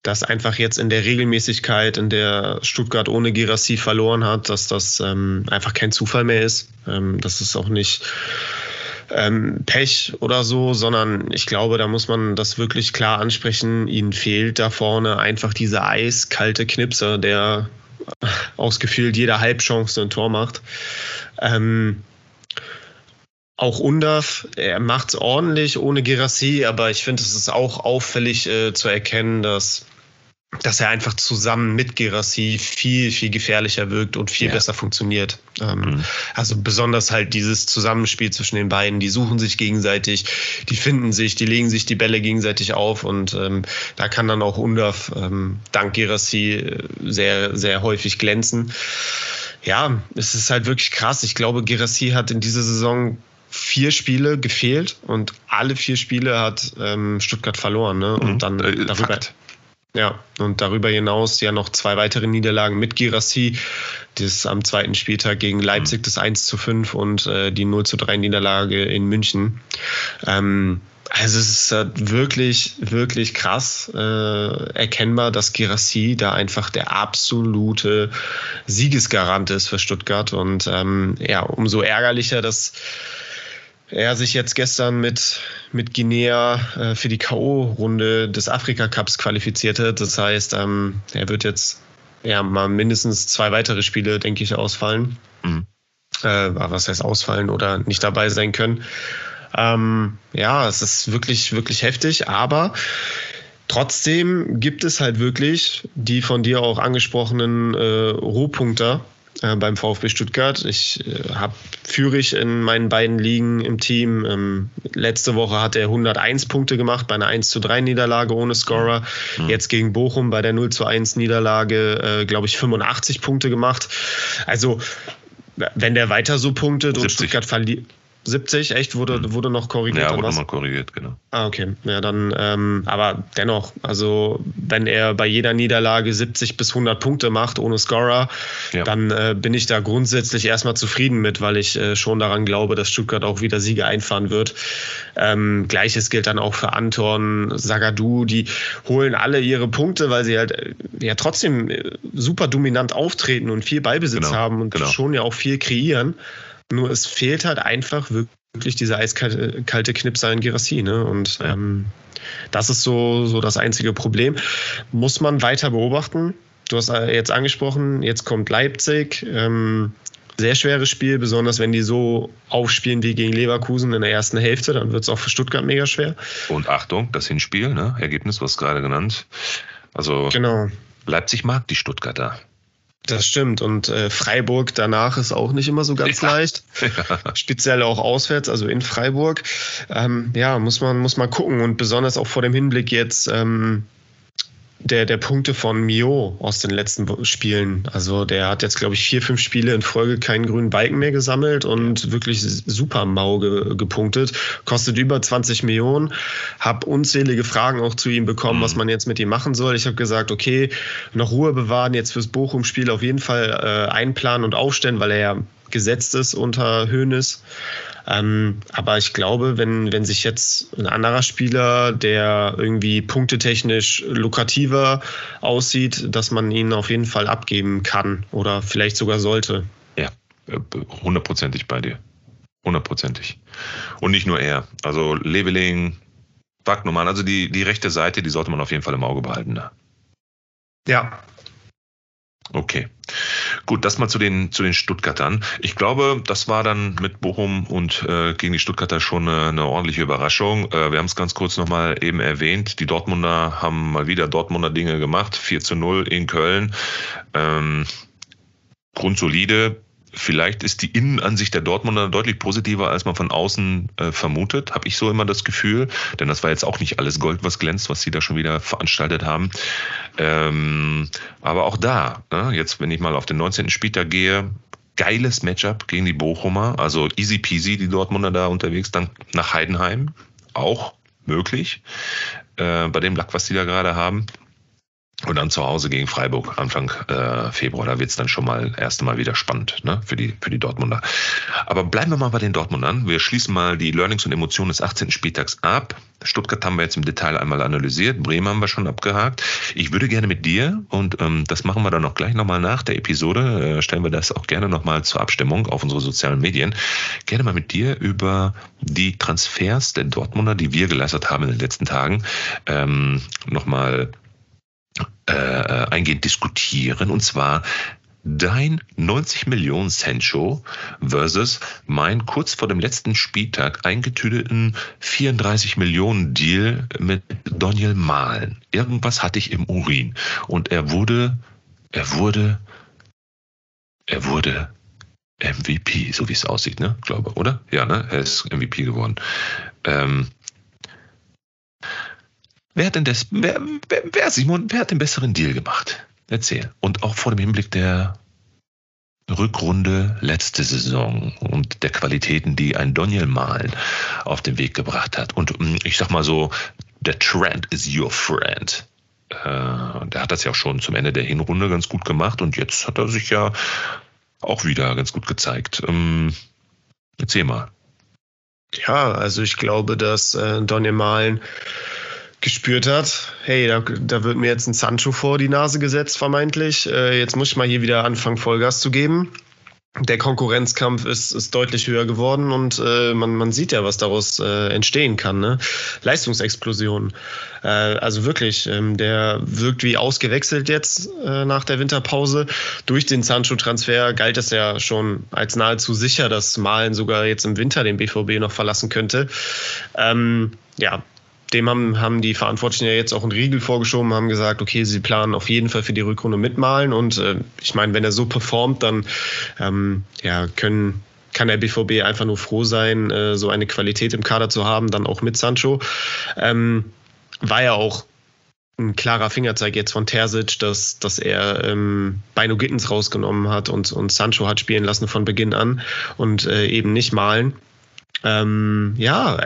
[SPEAKER 3] dass einfach jetzt in der Regelmäßigkeit, in der Stuttgart ohne Girassi verloren hat, dass das ähm, einfach kein Zufall mehr ist. Ähm, das ist auch nicht ähm, Pech oder so, sondern ich glaube, da muss man das wirklich klar ansprechen. Ihnen fehlt da vorne einfach dieser eiskalte Knipser, der ausgefühlt jeder Halbchance ein Tor macht. Ähm, auch Undav, er macht es ordentlich ohne Gerassi, aber ich finde, es ist auch auffällig äh, zu erkennen, dass dass er einfach zusammen mit Gerassi viel, viel gefährlicher wirkt und viel ja. besser funktioniert. Ähm, mhm. Also besonders halt dieses Zusammenspiel zwischen den beiden, die suchen sich gegenseitig, die finden sich, die legen sich die Bälle gegenseitig auf und ähm, da kann dann auch Undaf ähm, dank Gerassi äh, sehr, sehr häufig glänzen. Ja, es ist halt wirklich krass. Ich glaube, Gerassi hat in dieser Saison vier Spiele gefehlt und alle vier Spiele hat ähm, Stuttgart verloren. Ne? Und mhm. dann äh, darüber, Fakt. Ja, und darüber hinaus ja noch zwei weitere Niederlagen mit Girassi. Das am zweiten Spieltag gegen Leipzig das 1 zu 5 und äh, die 0 zu 3 Niederlage in München. Ähm, also es ist äh, wirklich, wirklich krass äh, erkennbar, dass Girassi da einfach der absolute Siegesgarant ist für Stuttgart. Und ähm, ja, umso ärgerlicher, dass er sich jetzt gestern mit, mit Guinea äh, für die K.O.-Runde des Afrika Cups qualifizierte. Das heißt, ähm, er wird jetzt ja mal mindestens zwei weitere Spiele, denke ich, ausfallen. Mhm. Äh, was heißt ausfallen oder nicht dabei sein können. Ähm, ja, es ist wirklich, wirklich heftig, aber trotzdem gibt es halt wirklich die von dir auch angesprochenen äh, Rohpunkter äh, beim VfB Stuttgart. Ich äh, habe Fürich in meinen beiden Ligen im Team. Ähm, letzte Woche hat er 101 Punkte gemacht bei einer 1 zu 3 Niederlage ohne Scorer. Mhm. Jetzt gegen Bochum bei der 0 zu 1 Niederlage, äh, glaube ich, 85 Punkte gemacht. Also wenn der weiter so punktet 70. und Stuttgart verliert. 70, echt? Wurde, mhm. wurde noch korrigiert?
[SPEAKER 2] Ja, wurde nochmal korrigiert, genau.
[SPEAKER 3] Ah, okay. Ja, dann, ähm, aber dennoch, also wenn er bei jeder Niederlage 70 bis 100 Punkte macht ohne Scorer, ja. dann äh, bin ich da grundsätzlich erstmal zufrieden mit, weil ich äh, schon daran glaube, dass Stuttgart auch wieder Siege einfahren wird. Ähm, Gleiches gilt dann auch für Anton, Sagadu, die holen alle ihre Punkte, weil sie halt äh, ja trotzdem äh, super dominant auftreten und viel Ballbesitz genau, haben und genau. schon ja auch viel kreieren. Nur es fehlt halt einfach wirklich dieser eiskalte Knipser in Girassi. Ne? Und ähm, das ist so, so das einzige Problem. Muss man weiter beobachten. Du hast äh, jetzt angesprochen, jetzt kommt Leipzig. Ähm, sehr schweres Spiel, besonders wenn die so aufspielen wie gegen Leverkusen in der ersten Hälfte, dann wird es auch für Stuttgart mega schwer.
[SPEAKER 2] Und Achtung, das Hinspiel, ne? Ergebnis, was gerade genannt. Also genau. Leipzig mag die Stuttgarter.
[SPEAKER 3] Das stimmt. Und äh, Freiburg danach ist auch nicht immer so ganz ja. leicht. Speziell auch auswärts, also in Freiburg. Ähm, ja, muss man, muss man gucken. Und besonders auch vor dem Hinblick jetzt ähm, der, der Punkte von Mio aus den letzten Spielen. Also der hat jetzt, glaube ich, vier, fünf Spiele in Folge keinen grünen Balken mehr gesammelt und wirklich super mau ge, gepunktet. Kostet über 20 Millionen. Hab unzählige Fragen auch zu ihm bekommen, mhm. was man jetzt mit ihm machen soll. Ich habe gesagt, okay, noch Ruhe bewahren, jetzt fürs Bochum-Spiel auf jeden Fall äh, einplanen und aufstellen, weil er ja gesetzt ist unter Hoeneß. Ähm, aber ich glaube, wenn, wenn sich jetzt ein anderer Spieler, der irgendwie punktetechnisch lukrativer aussieht, dass man ihn auf jeden Fall abgeben kann oder vielleicht sogar sollte.
[SPEAKER 2] Ja, hundertprozentig bei dir. Hundertprozentig. Und nicht nur er. Also Leveling, Wagnumann, also die, die rechte Seite, die sollte man auf jeden Fall im Auge behalten. Ne?
[SPEAKER 3] Ja,
[SPEAKER 2] Okay. Gut, das mal zu den, zu den Stuttgartern. Ich glaube, das war dann mit Bochum und äh, gegen die Stuttgarter schon eine, eine ordentliche Überraschung. Äh, wir haben es ganz kurz nochmal eben erwähnt. Die Dortmunder haben mal wieder Dortmunder Dinge gemacht. 4 zu 0 in Köln. Ähm, grundsolide. Vielleicht ist die Innenansicht der Dortmunder deutlich positiver, als man von außen äh, vermutet, habe ich so immer das Gefühl. Denn das war jetzt auch nicht alles Gold, was glänzt, was sie da schon wieder veranstaltet haben. Ähm, aber auch da, ne, jetzt wenn ich mal auf den 19. Spieltag gehe, geiles Matchup gegen die Bochumer, also easy peasy die Dortmunder da unterwegs, dann nach Heidenheim, auch möglich, äh, bei dem Lack, was die da gerade haben. Und dann zu Hause gegen Freiburg Anfang äh, Februar. Da wird es dann schon mal erst einmal wieder spannend ne, für, die, für die Dortmunder. Aber bleiben wir mal bei den Dortmundern. Wir schließen mal die Learnings und Emotionen des 18. Spieltags ab. Stuttgart haben wir jetzt im Detail einmal analysiert. Bremen haben wir schon abgehakt. Ich würde gerne mit dir, und ähm, das machen wir dann auch gleich nochmal nach der Episode, äh, stellen wir das auch gerne nochmal zur Abstimmung auf unsere sozialen Medien, gerne mal mit dir über die Transfers der Dortmunder, die wir geleistet haben in den letzten Tagen, ähm, nochmal äh, eingehend diskutieren. Und zwar dein 90 Millionen Sancho versus mein kurz vor dem letzten Spieltag eingetüteten 34 Millionen Deal mit Daniel Mahlen. Irgendwas hatte ich im Urin und er wurde, er wurde, er wurde MVP, so wie es aussieht, ne? Glaube, oder? Ja, ne? Er ist MVP geworden. Ähm, wer hat denn das, wer, wer, wer, Simon, wer hat den besseren Deal gemacht? Erzähl. Und auch vor dem Hinblick der Rückrunde letzte Saison und der Qualitäten, die ein Daniel Malen auf den Weg gebracht hat. Und mm, ich sag mal so, der Trend is your friend. Äh, der hat das ja auch schon zum Ende der Hinrunde ganz gut gemacht und jetzt hat er sich ja auch wieder ganz gut gezeigt. Ähm, erzähl mal.
[SPEAKER 3] Ja, also ich glaube, dass äh, Daniel Malen gespürt hat, hey, da, da wird mir jetzt ein Sancho vor die Nase gesetzt, vermeintlich. Äh, jetzt muss ich mal hier wieder anfangen, Vollgas zu geben. Der Konkurrenzkampf ist, ist deutlich höher geworden und äh, man, man sieht ja, was daraus äh, entstehen kann. Ne? Leistungsexplosion. Äh, also wirklich, ähm, der wirkt wie ausgewechselt jetzt äh, nach der Winterpause. Durch den Sancho-Transfer galt es ja schon als nahezu sicher, dass Malen sogar jetzt im Winter den BVB noch verlassen könnte. Ähm, ja, dem haben, haben die Verantwortlichen ja jetzt auch einen Riegel vorgeschoben, haben gesagt, okay, sie planen auf jeden Fall für die Rückrunde mitmalen. Und äh, ich meine, wenn er so performt, dann ähm, ja, können, kann der BVB einfach nur froh sein, äh, so eine Qualität im Kader zu haben, dann auch mit Sancho. Ähm, war ja auch ein klarer Fingerzeig jetzt von Terzic, dass, dass er ähm, Beino Gittens rausgenommen hat und, und Sancho hat spielen lassen von Beginn an und äh, eben nicht malen. Ähm, ja,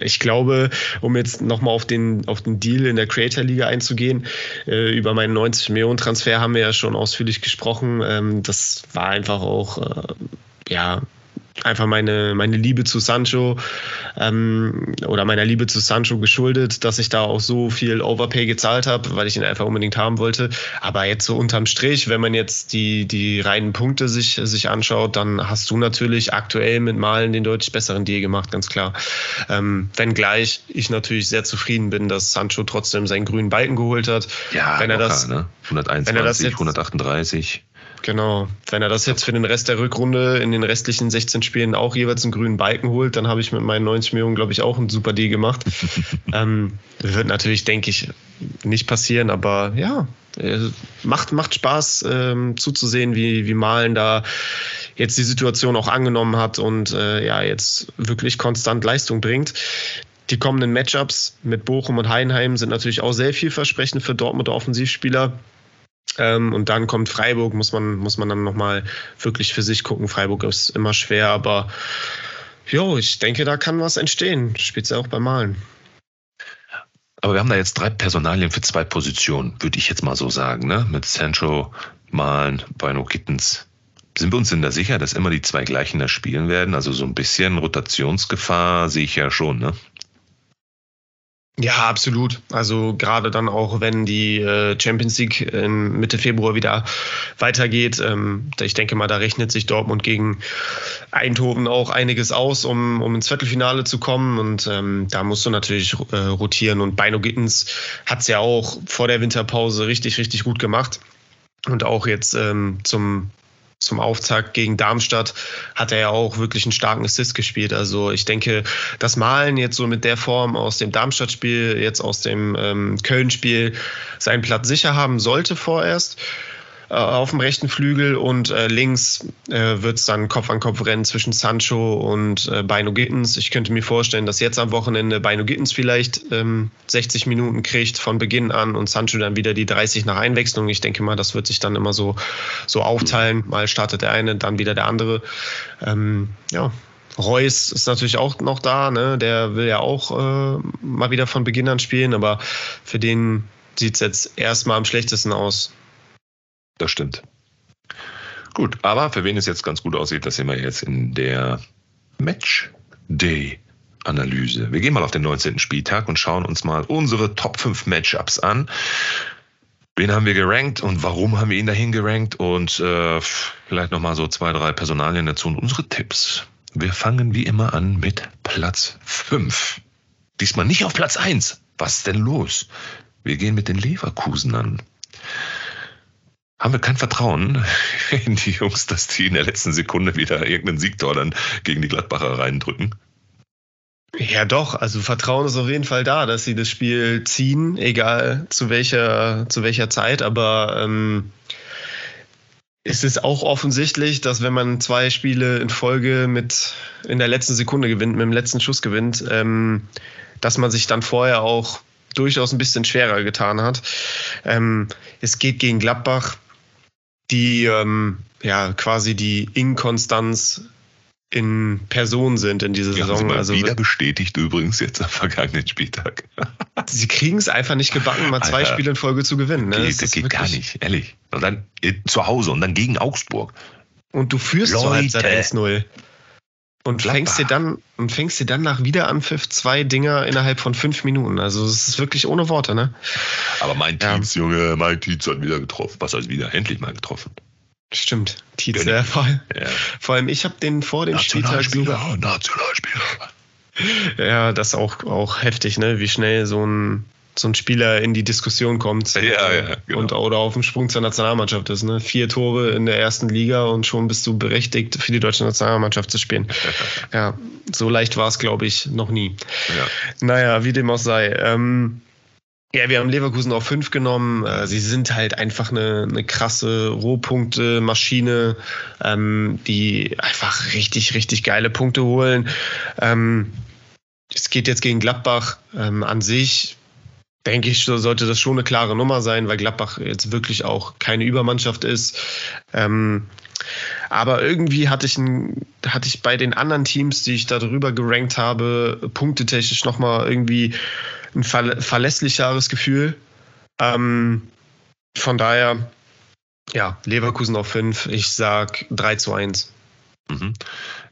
[SPEAKER 3] ich glaube, um jetzt nochmal auf den, auf den Deal in der Creator Liga einzugehen, äh, über meinen 90 Millionen Transfer haben wir ja schon ausführlich gesprochen. Ähm, das war einfach auch, äh, ja, einfach meine, meine Liebe zu Sancho ähm, oder meiner Liebe zu Sancho geschuldet, dass ich da auch so viel Overpay gezahlt habe, weil ich ihn einfach unbedingt haben wollte. Aber jetzt so unterm Strich, wenn man jetzt die, die reinen Punkte sich, sich anschaut, dann hast du natürlich aktuell mit Malen den deutlich besseren Deal gemacht, ganz klar. Ähm, wenngleich ich natürlich sehr zufrieden bin, dass Sancho trotzdem seinen grünen Balken geholt hat.
[SPEAKER 2] Ja, wenn er locker, das, ne? 121, wenn er das jetzt, 138.
[SPEAKER 3] Genau. Wenn er das jetzt für den Rest der Rückrunde in den restlichen 16 Spielen auch jeweils einen grünen Balken holt, dann habe ich mit meinen 90 Millionen, glaube ich, auch einen super Deal gemacht. ähm, wird natürlich, denke ich, nicht passieren, aber ja, äh, macht, macht Spaß ähm, zuzusehen, wie, wie Malen da jetzt die Situation auch angenommen hat und äh, ja, jetzt wirklich konstant Leistung bringt. Die kommenden Matchups mit Bochum und Heidenheim sind natürlich auch sehr vielversprechend für Dortmunder Offensivspieler. Ähm, und dann kommt Freiburg, muss man, muss man dann nochmal wirklich für sich gucken. Freiburg ist immer schwer, aber jo, ich denke, da kann was entstehen. Ja auch beim Malen.
[SPEAKER 2] Aber wir haben da jetzt drei Personalien für zwei Positionen, würde ich jetzt mal so sagen, ne? Mit Sancho, Malen, Bino Kittens. Sind wir uns denn da sicher, dass immer die zwei gleichen da spielen werden? Also so ein bisschen Rotationsgefahr sehe ich ja schon, ne?
[SPEAKER 3] Ja, absolut. Also gerade dann auch, wenn die äh, Champions League Mitte Februar wieder weitergeht. Ähm, ich denke mal, da rechnet sich Dortmund gegen Eindhoven auch einiges aus, um, um ins Viertelfinale zu kommen. Und ähm, da musst du natürlich äh, rotieren. Und Beino Gittens hat es ja auch vor der Winterpause richtig, richtig gut gemacht. Und auch jetzt ähm, zum zum Auftakt gegen Darmstadt hat er ja auch wirklich einen starken Assist gespielt. Also ich denke, das Malen jetzt so mit der Form aus dem Darmstadt-Spiel, jetzt aus dem ähm, Köln-Spiel seinen Platz sicher haben sollte vorerst. Äh, auf dem rechten Flügel und äh, links äh, wird es dann Kopf an Kopf rennen zwischen Sancho und äh, Beino Gittens. Ich könnte mir vorstellen, dass jetzt am Wochenende Beino Gittens vielleicht ähm, 60 Minuten kriegt von Beginn an und Sancho dann wieder die 30 nach Einwechslung. Ich denke mal, das wird sich dann immer so, so aufteilen. Mal startet der eine, dann wieder der andere. Ähm, ja, Reus ist natürlich auch noch da, ne? der will ja auch äh, mal wieder von Beginn an spielen, aber für den sieht es jetzt erstmal am schlechtesten aus.
[SPEAKER 2] Das stimmt. Gut, aber für wen es jetzt ganz gut aussieht, das sehen wir jetzt in der Match Day Analyse. Wir gehen mal auf den 19. Spieltag und schauen uns mal unsere Top 5 Matchups an. Wen haben wir gerankt und warum haben wir ihn dahin gerankt? Und äh, vielleicht nochmal so zwei, drei Personalien dazu und unsere Tipps. Wir fangen wie immer an mit Platz 5. Diesmal nicht auf Platz 1. Was ist denn los? Wir gehen mit den Leverkusen an. Haben wir kein Vertrauen in die Jungs, dass die in der letzten Sekunde wieder irgendeinen Siegtor dann gegen die Gladbacher reindrücken?
[SPEAKER 3] Ja, doch. Also Vertrauen ist auf jeden Fall da, dass sie das Spiel ziehen, egal zu welcher, zu welcher Zeit. Aber ähm, es ist auch offensichtlich, dass wenn man zwei Spiele in Folge mit in der letzten Sekunde gewinnt, mit dem letzten Schuss gewinnt, ähm, dass man sich dann vorher auch durchaus ein bisschen schwerer getan hat. Ähm, es geht gegen Gladbach, die ähm, ja quasi die Inkonstanz in Person sind in dieser
[SPEAKER 2] Ja,
[SPEAKER 3] Saison. Also
[SPEAKER 2] wieder bestätigt übrigens jetzt am vergangenen Spieltag.
[SPEAKER 3] sie kriegen es einfach nicht gebacken, mal zwei
[SPEAKER 2] Alter.
[SPEAKER 3] Spiele in Folge zu gewinnen. Ne?
[SPEAKER 2] Geht,
[SPEAKER 3] Das
[SPEAKER 2] geht gar nicht, ehrlich. Und dann äh, zu Hause und dann gegen Augsburg.
[SPEAKER 3] Und du führst zur
[SPEAKER 2] Leute.
[SPEAKER 3] Halbzeit 1-0. Und
[SPEAKER 2] Gladbach.
[SPEAKER 3] fängst dir dann und fängst dir dann nach Wiederanpfiff zwei Dinger innerhalb von fünf Minuten. Also es ist wirklich ohne Worte, ne?
[SPEAKER 2] Aber mein
[SPEAKER 3] Ja.
[SPEAKER 2] Tietz, Junge, mein Tietz hat wieder getroffen. Was heißt wieder? Endlich mal getroffen.
[SPEAKER 3] Stimmt. Tietz, äh, vor, allem,
[SPEAKER 2] Ja.
[SPEAKER 3] vor allem ich habe den vor dem Spieltag sogar.
[SPEAKER 2] Nationalspieler.
[SPEAKER 3] Ja, das ist auch, auch heftig, ne? Wie schnell so ein, so ein Spieler in die Diskussion kommt.
[SPEAKER 2] Ja, ja, genau.
[SPEAKER 3] Und oder auf dem Sprung zur Nationalmannschaft ist, ne? Vier Tore in der ersten Liga und schon bist du berechtigt, für die deutsche Nationalmannschaft zu spielen. Ja, so leicht war es, glaube ich, noch nie.
[SPEAKER 2] Ja.
[SPEAKER 3] Naja, wie dem auch sei. Ähm, ja, wir haben Leverkusen auf 5 genommen. Äh, sie sind halt einfach eine, eine krasse Rohpunkte-Maschine, ähm, die einfach richtig, richtig geile Punkte holen. Ähm, es geht jetzt gegen Gladbach. Ähm, an sich denke ich, so sollte das schon eine klare Nummer sein, weil Gladbach jetzt wirklich auch keine Übermannschaft ist. Ähm, aber irgendwie hatte ich, ein, hatte ich bei den anderen Teams, die ich da drüber gerankt habe, punktetechnisch nochmal irgendwie ein ver verlässlicheres Gefühl. Ähm, von daher, ja, Leverkusen auf 5. Ich sag 3 zu 1.
[SPEAKER 2] Mhm.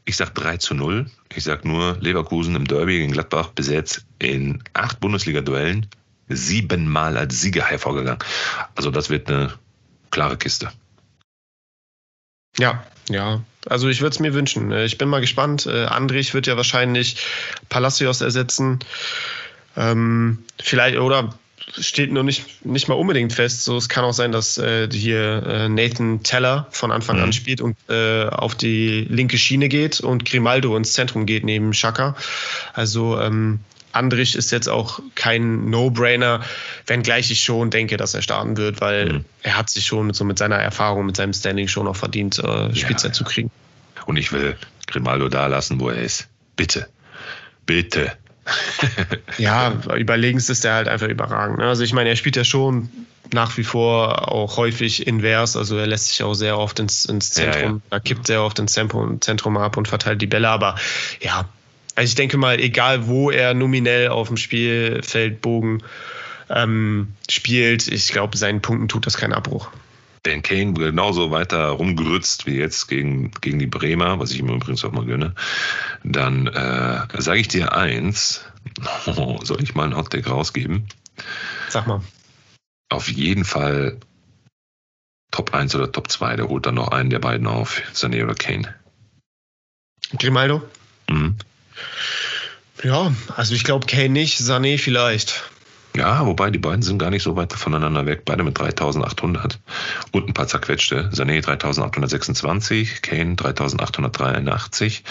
[SPEAKER 2] Ich sag 3 zu 0. Ich sag nur, Leverkusen im Derby gegen Gladbach bis jetzt in acht Bundesliga-Duellen siebenmal als Sieger hervorgegangen. Also das wird eine klare Kiste.
[SPEAKER 3] Ja, ja. Also ich würde es mir wünschen. Ich bin mal gespannt. Äh, Andrich wird ja wahrscheinlich Palacios ersetzen. Ähm, vielleicht, oder steht noch nicht, nicht mal unbedingt fest. So, es kann auch sein, dass äh, hier äh, Nathan Teller von Anfang
[SPEAKER 2] Mhm.
[SPEAKER 3] an spielt und äh, auf die linke Schiene geht und Grimaldo ins Zentrum geht neben Schaka. Also ähm, Andrich ist jetzt auch kein No-Brainer, wenngleich ich schon denke, dass er starten wird, weil
[SPEAKER 2] Mhm.
[SPEAKER 3] er hat sich schon mit, so mit seiner Erfahrung, mit seinem Standing schon auch verdient, äh, Spielzeit
[SPEAKER 2] ja.
[SPEAKER 3] zu kriegen.
[SPEAKER 2] Und ich will Grimaldo da lassen, wo er ist. Bitte. Bitte.
[SPEAKER 3] Ja, überlegenst ist er halt einfach überragend. ne? Also ich meine, er spielt ja schon nach wie vor auch häufig invers, also er lässt sich auch sehr oft ins, ins
[SPEAKER 2] Ja,
[SPEAKER 3] Zentrum,
[SPEAKER 2] ja.
[SPEAKER 3] da kippt sehr oft ins Zentrum, Zentrum ab und verteilt die Bälle, aber ja, also ich denke mal, egal wo er nominell auf dem Spielfeldbogen ähm, spielt, ich glaube, seinen Punkten tut das keinen Abbruch.
[SPEAKER 2] Dan Kane genauso weiter rumgerützt wie jetzt gegen, gegen die Bremer, was ich ihm übrigens auch mal gönne. Dann äh, sage ich dir eins. soll ich mal einen Hotdeck rausgeben?
[SPEAKER 3] Sag mal.
[SPEAKER 2] Auf jeden Fall Top 1 oder Top 2. Der holt dann noch einen der beiden auf. Sané oder Kane.
[SPEAKER 3] Grimaldo?
[SPEAKER 2] Mhm.
[SPEAKER 3] Ja, also ich glaube Kane nicht, Sané vielleicht.
[SPEAKER 2] Ja, wobei die beiden sind gar nicht so weit voneinander weg. Beide mit 3800 und ein paar zerquetschte. Sané 3826, Kane 3883,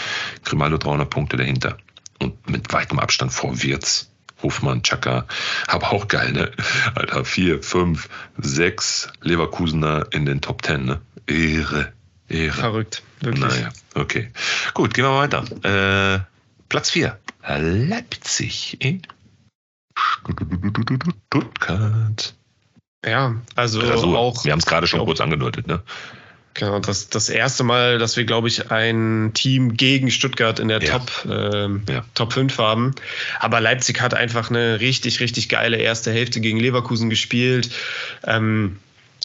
[SPEAKER 2] Grimaldo 300 Punkte dahinter. Und mit weitem Abstand vor Wirtz, Hofmann, Chaka. Aber auch geil, ne? Alter, 4, 5, 6 Leverkusener in den Top 10, ne? Ehre, Ehre.
[SPEAKER 3] Verrückt, wirklich.
[SPEAKER 2] Naja, okay. Gut, gehen wir weiter. Äh, Platz 4. Leipzig in Stuttgart.
[SPEAKER 3] Ja, also
[SPEAKER 2] Rasur.
[SPEAKER 3] auch
[SPEAKER 2] Wir haben es gerade schon kurz angedeutet, ne?
[SPEAKER 3] Genau, das, das erste Mal, dass wir, glaube ich, ein Team gegen Stuttgart in der
[SPEAKER 2] Ja.
[SPEAKER 3] Top, ähm,
[SPEAKER 2] Ja.
[SPEAKER 3] Top 5 haben. Aber Leipzig hat einfach eine richtig, richtig geile erste Hälfte gegen Leverkusen gespielt. Ähm,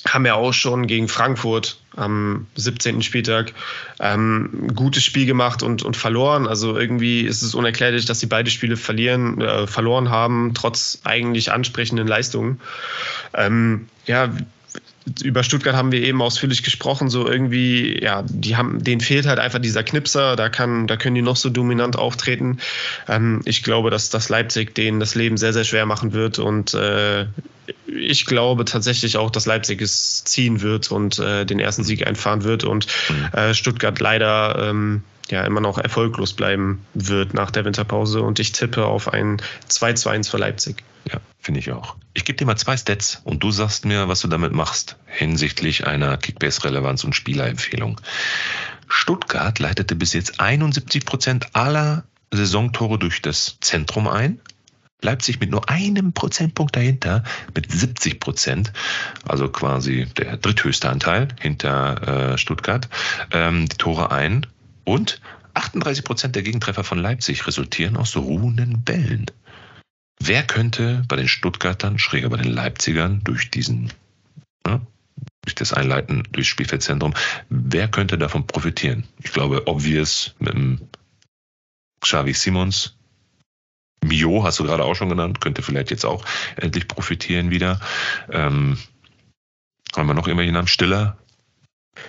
[SPEAKER 3] haben ja auch schon gegen Frankfurt am 17. Spieltag ähm, ein gutes Spiel gemacht und, und verloren. Also irgendwie ist es unerklärlich, dass sie beide Spiele verlieren, äh, verloren haben, trotz eigentlich ansprechenden Leistungen. Ähm, ja, über Stuttgart haben wir eben ausführlich gesprochen. So irgendwie, ja, die haben, denen fehlt halt einfach dieser Knipser. Da kann, da können die noch so dominant auftreten. Ähm, ich glaube, dass das Leipzig denen das Leben sehr, sehr schwer machen wird und äh, ich glaube tatsächlich auch, dass Leipzig es ziehen wird und äh, den ersten Sieg einfahren wird und mhm. äh, Stuttgart leider ähm, ja immer noch erfolglos bleiben wird nach der Winterpause. Und ich tippe auf ein 2 zu 1 für Leipzig.
[SPEAKER 2] Ja, finde ich auch. Ich gebe dir mal zwei Stats und du sagst mir, was du damit machst hinsichtlich einer Kickbase-Relevanz und Spielerempfehlung. Stuttgart leitete bis jetzt 71 Prozent aller Saisontore durch das Zentrum ein. Leipzig mit nur einem Prozentpunkt dahinter, mit 70 Prozent, also quasi der dritthöchste Anteil hinter äh, Stuttgart, ähm, die Tore ein. Und 38 Prozent der Gegentreffer von Leipzig resultieren aus ruhenden Bällen. Wer könnte bei den Stuttgartern, schräger bei den Leipzigern, durch diesen, ne, durch das Einleiten durchs Spielfeldzentrum, wer könnte davon profitieren? Ich glaube, obvious mit dem Xavi Simons. Mio hast du gerade auch schon genannt, könnte vielleicht jetzt auch endlich profitieren wieder. Ähm, haben wir noch irgendwelche Namen? Stiller,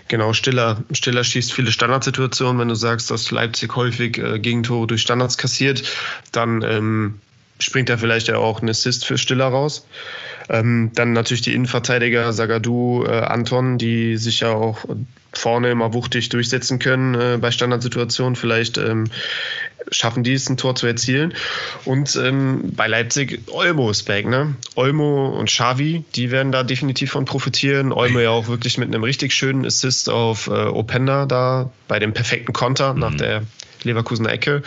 [SPEAKER 3] Genau, Stiller. Stiller schießt viele Standardsituationen. Wenn du sagst, dass Leipzig häufig äh, Gegentore durch Standards kassiert, dann ähm, springt da vielleicht ja auch ein Assist für Stiller raus. Ähm, dann natürlich die Innenverteidiger Sagadu, äh, Anton, die sich ja auch vorne immer wuchtig durchsetzen können äh, bei Standardsituationen. Vielleicht ähm, schaffen die es, ein Tor zu erzielen. Und ähm, bei Leipzig Olmo ist back, ne? Olmo und Xavi, die werden da definitiv von profitieren. Olmo ja auch wirklich mit einem richtig schönen Assist auf äh, Openda da bei dem perfekten Konter mhm. nach der Leverkusener Ecke.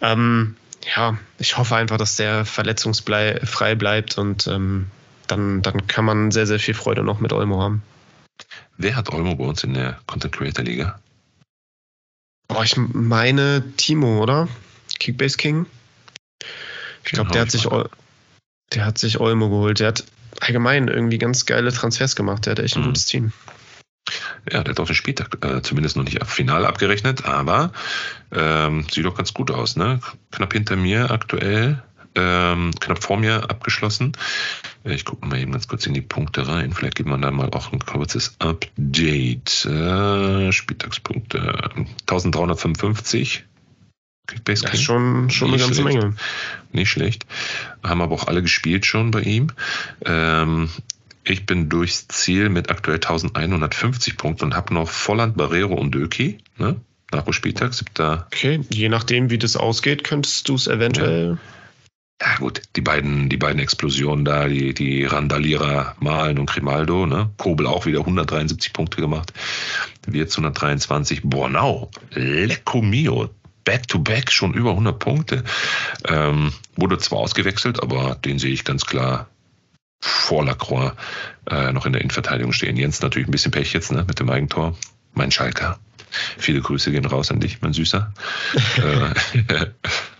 [SPEAKER 3] Ähm, ja, ich hoffe einfach, dass der verletzungsfrei bleibt und ähm, dann, dann kann man sehr, sehr viel Freude noch mit Olmo haben.
[SPEAKER 2] Wer hat Olmo bei uns in der Content Creator Liga?
[SPEAKER 3] Oh, ich meine Timo, oder? Kickbase King. Ich glaube, der hat sich der hat sich Olmo geholt. Der hat allgemein irgendwie ganz geile Transfers gemacht. Der hat echt ein mhm. gutes Team.
[SPEAKER 2] Ja, der hat auf den Spieltag äh, zumindest noch nicht auf Final abgerechnet, aber ähm, sieht doch ganz gut aus, ne? Knapp hinter mir aktuell, ähm, knapp vor mir abgeschlossen. Ich gucke mal eben ganz kurz in die Punkte rein. Vielleicht gibt man da mal auch ein kurzes Update. Äh, Spieltagspunkte 1355.
[SPEAKER 3] Das ist schon, schon eine ganze schlecht. Menge.
[SPEAKER 2] Nicht schlecht. Haben aber auch alle gespielt schon bei ihm. Ähm, ich bin durchs Ziel mit aktuell 1150 Punkten und habe noch Volland, Barrero und Döki. Ne? Nachholspieltag, siebter.
[SPEAKER 3] Okay, je nachdem, wie das ausgeht, könntest du es eventuell.
[SPEAKER 2] Ja. Ja gut, die beiden, die beiden Explosionen da, die, die Randalierer Malen und Grimaldo, ne? Kobel auch wieder 173 Punkte gemacht. Wirtz 123. Bornau, Lecco Mio, back to back schon über 100 Punkte. Ähm, wurde zwar ausgewechselt, aber den sehe ich ganz klar vor Lacroix äh, noch in der Innenverteidigung stehen. Jens natürlich ein bisschen Pech jetzt ne, mit dem Eigentor. Mein Schalker. Viele Grüße gehen raus an dich, mein Süßer. äh,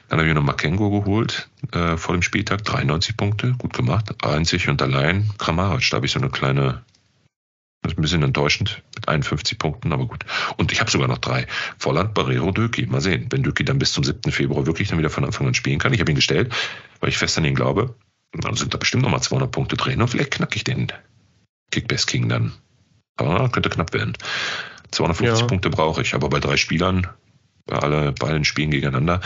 [SPEAKER 2] Dann habe ich noch Makengo geholt äh, vor dem Spieltag, 93 Punkte, gut gemacht. Einzig und allein Kramaric, da habe ich so eine kleine, das ist ein bisschen enttäuschend mit 51 Punkten, aber gut. Und ich habe sogar noch drei. Volland, Barrero, Döki. Mal sehen, wenn Döki dann bis zum 7. Februar wirklich dann wieder von Anfang an spielen kann. Ich habe ihn gestellt, weil ich fest an ihn glaube. Dann sind da bestimmt nochmal 200 Punkte drin und vielleicht knacke ich den Kickbase King dann. Aber könnte knapp werden. 250 ja. Punkte brauche ich, aber bei drei Spielern, bei alle beiden Spielen gegeneinander,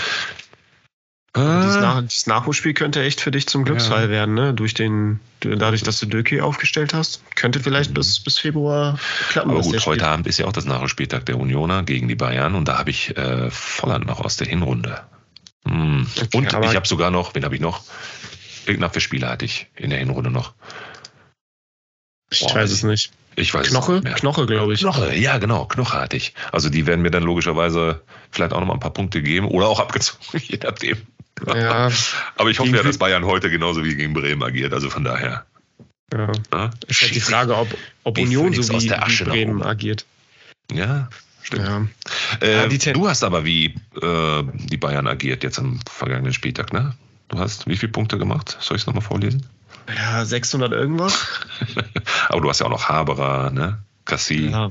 [SPEAKER 3] das. Nach das, Nachholspiel könnte echt für dich zum Glücksfall ja. werden, ne? Durch den, dadurch, dass du Döki aufgestellt hast. Könnte vielleicht mhm. bis, bis Februar klappen.
[SPEAKER 2] Aber gut, heute Abend ist ja auch das Nachholspieltag der Unioner gegen die Bayern und da habe ich äh, Volland noch aus der Hinrunde. Mhm. Okay, und ich habe sogar noch, wen habe ich noch? Irgendeinen Abwehrspieler hatte ich in der Hinrunde noch.
[SPEAKER 3] Ich Boah, weiß es nicht.
[SPEAKER 2] Ich weiß
[SPEAKER 3] Knoche? Knoche, glaube ich.
[SPEAKER 2] Knoche, ja, genau. Knoche hatte ich. Also die werden mir dann logischerweise vielleicht auch noch mal ein paar Punkte geben oder auch abgezogen, je nachdem. Ja, Aber ich hoffe ja, dass Bayern heute genauso wie gegen Bremen agiert. Also von daher.
[SPEAKER 3] Ja. ja? Ist halt die Frage, ob, ob Union so wie, wie Bremen agiert.
[SPEAKER 2] Ja, stimmt. Ja. Äh, du hast aber wie äh, die Bayern agiert jetzt am vergangenen Spieltag, ne? Du hast wie viele Punkte gemacht? Soll ich es nochmal vorlesen?
[SPEAKER 3] Ja, 600 irgendwas.
[SPEAKER 2] aber du hast ja auch noch Haberer, ne? Cassie. Ja.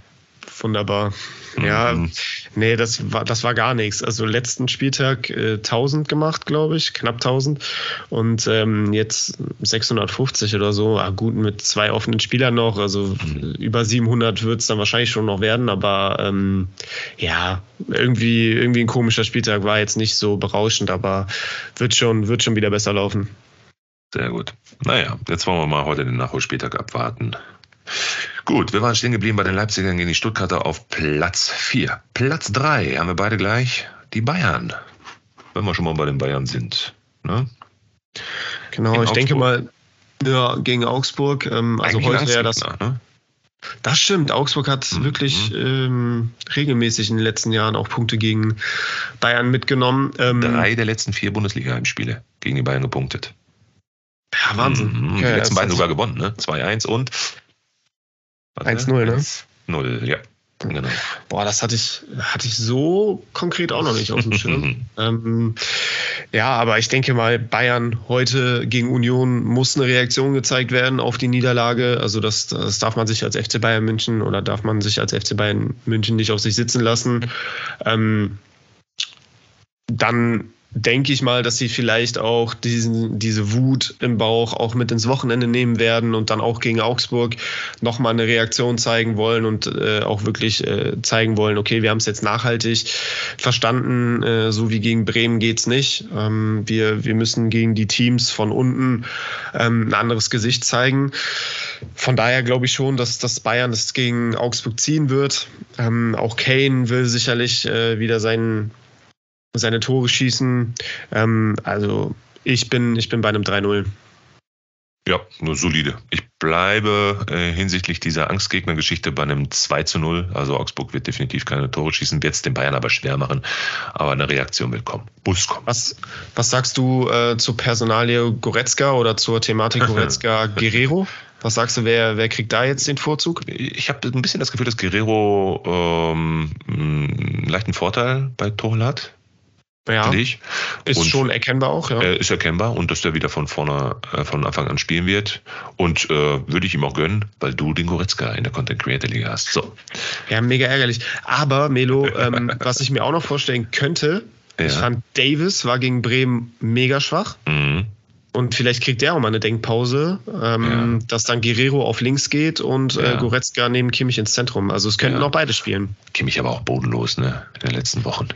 [SPEAKER 3] Wunderbar. Ja, mhm. nee, das war, das war gar nichts. Also letzten Spieltag äh, 1000 gemacht, glaube ich, knapp 1000. Und ähm, jetzt 650 oder so. Ah, gut, mit zwei offenen Spielern noch. Also mhm. über 700 wird es dann wahrscheinlich schon noch werden. Aber ähm, ja, irgendwie, irgendwie ein komischer Spieltag. War jetzt nicht so berauschend, aber wird schon, wird schon wieder besser laufen.
[SPEAKER 2] Sehr gut. Naja, jetzt wollen wir mal heute den Nachholspieltag abwarten. Gut, wir waren stehen geblieben bei den Leipzigern gegen die Stuttgarter auf Platz 4. Platz 3 haben wir beide gleich, die Bayern. Wenn wir schon mal bei den Bayern sind. Ne?
[SPEAKER 3] Genau, gegen ich Augsburg. denke mal, ja, gegen Augsburg. Ähm, also Eigentlich heute wäre das. Ne? Das stimmt. Augsburg hat mhm. wirklich ähm, regelmäßig in den letzten Jahren auch Punkte gegen Bayern mitgenommen.
[SPEAKER 2] Ähm, Drei der letzten vier Bundesliga-Heimspiele gegen die Bayern gepunktet.
[SPEAKER 3] Ja, Wahnsinn.
[SPEAKER 2] Mhm. Okay, die letzten beiden sogar gewonnen, ne? 2-1 und
[SPEAKER 3] 1-0, ne?
[SPEAKER 2] 0, ja. Genau.
[SPEAKER 3] Boah, das hatte ich, hatte ich so konkret auch noch nicht auf dem Schirm. ähm, ja, aber ich denke mal, Bayern heute gegen Union muss eine Reaktion gezeigt werden auf die Niederlage. Also das, das darf man sich als FC Bayern München oder darf man sich als FC Bayern München nicht auf sich sitzen lassen. Ähm, dann denke ich mal, dass sie vielleicht auch diesen, diese Wut im Bauch auch mit ins Wochenende nehmen werden und dann auch gegen Augsburg nochmal eine Reaktion zeigen wollen und äh, auch wirklich äh, zeigen wollen, okay, wir haben es jetzt nachhaltig verstanden, äh, so wie gegen Bremen geht's nicht. Ähm, wir, wir müssen gegen die Teams von unten ähm, ein anderes Gesicht zeigen. Von daher glaube ich schon, dass, dass Bayern es gegen Augsburg ziehen wird. Ähm, auch Kane will sicherlich äh, wieder seinen seine Tore schießen. Ähm, also ich bin, ich bin bei einem 3-0.
[SPEAKER 2] Ja, nur solide. Ich bleibe äh, hinsichtlich dieser Angstgegner-Geschichte bei einem 2 zu 0. Also Augsburg wird definitiv keine Tore schießen, wird es den Bayern aber schwer machen. Aber eine Reaktion wird kommen. Muss kommen.
[SPEAKER 3] Was, was sagst du äh, zur Personalie Goretzka oder zur Thematik Goretzka Guerrero? Was sagst du, wer, wer kriegt da jetzt den Vorzug?
[SPEAKER 2] Ich habe ein bisschen das Gefühl, dass Guerrero ähm, einen leichten Vorteil bei Toren hat
[SPEAKER 3] ja, ich. Ist und schon erkennbar auch, ja.
[SPEAKER 2] Ist erkennbar und dass der wieder von vorne, äh, von Anfang an spielen wird. Und äh, würde ich ihm auch gönnen, weil du den Goretzka in der Content Creator Liga hast. So.
[SPEAKER 3] Ja, mega ärgerlich. Aber, Melo, ähm, was ich mir auch noch vorstellen könnte, ja. ich fand Davis war gegen Bremen mega schwach. Mhm. Und vielleicht kriegt der auch mal eine Denkpause, ähm, ja. dass dann Guerrero auf links geht und äh, ja. äh, Goretzka neben Kimmich ins Zentrum. Also es könnten auch beide spielen.
[SPEAKER 2] Kimmich aber auch bodenlos, ne? In den letzten Wochen.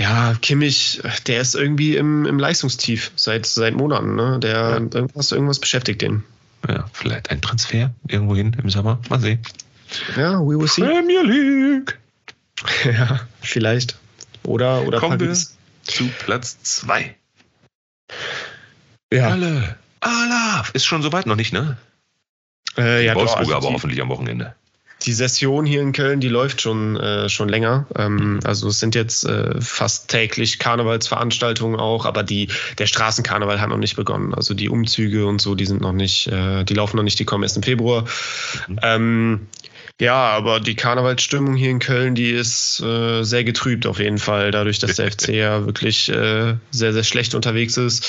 [SPEAKER 3] Ja, Kimmich, der ist irgendwie im, im Leistungstief seit, seit Monaten. Ne? Der ja. irgendwas, irgendwas beschäftigt den.
[SPEAKER 2] Ja, vielleicht ein Transfer irgendwo hin im Sommer. Mal sehen.
[SPEAKER 3] Ja, we will see.
[SPEAKER 2] Premier League.
[SPEAKER 3] ja, vielleicht. Oder, oder
[SPEAKER 2] Kommen Paris. wir zu Platz 2.
[SPEAKER 3] Ja.
[SPEAKER 2] Alle. Alaf. Ist schon soweit noch nicht, ne?
[SPEAKER 3] Äh, ja,
[SPEAKER 2] Wolfsburg also aber hoffentlich am Wochenende
[SPEAKER 3] die Session hier in Köln, die läuft schon, äh, schon länger. Ähm, also es sind jetzt äh, fast täglich Karnevalsveranstaltungen auch, aber die, der Straßenkarneval hat noch nicht begonnen. Also die Umzüge und so, die sind noch nicht, äh, die laufen noch nicht, die kommen erst im Februar. Mhm. Ähm, ja, aber die Karnevalsstimmung hier in Köln, die ist äh, sehr getrübt auf jeden Fall, dadurch, dass der FC ja wirklich äh, sehr, sehr schlecht unterwegs ist.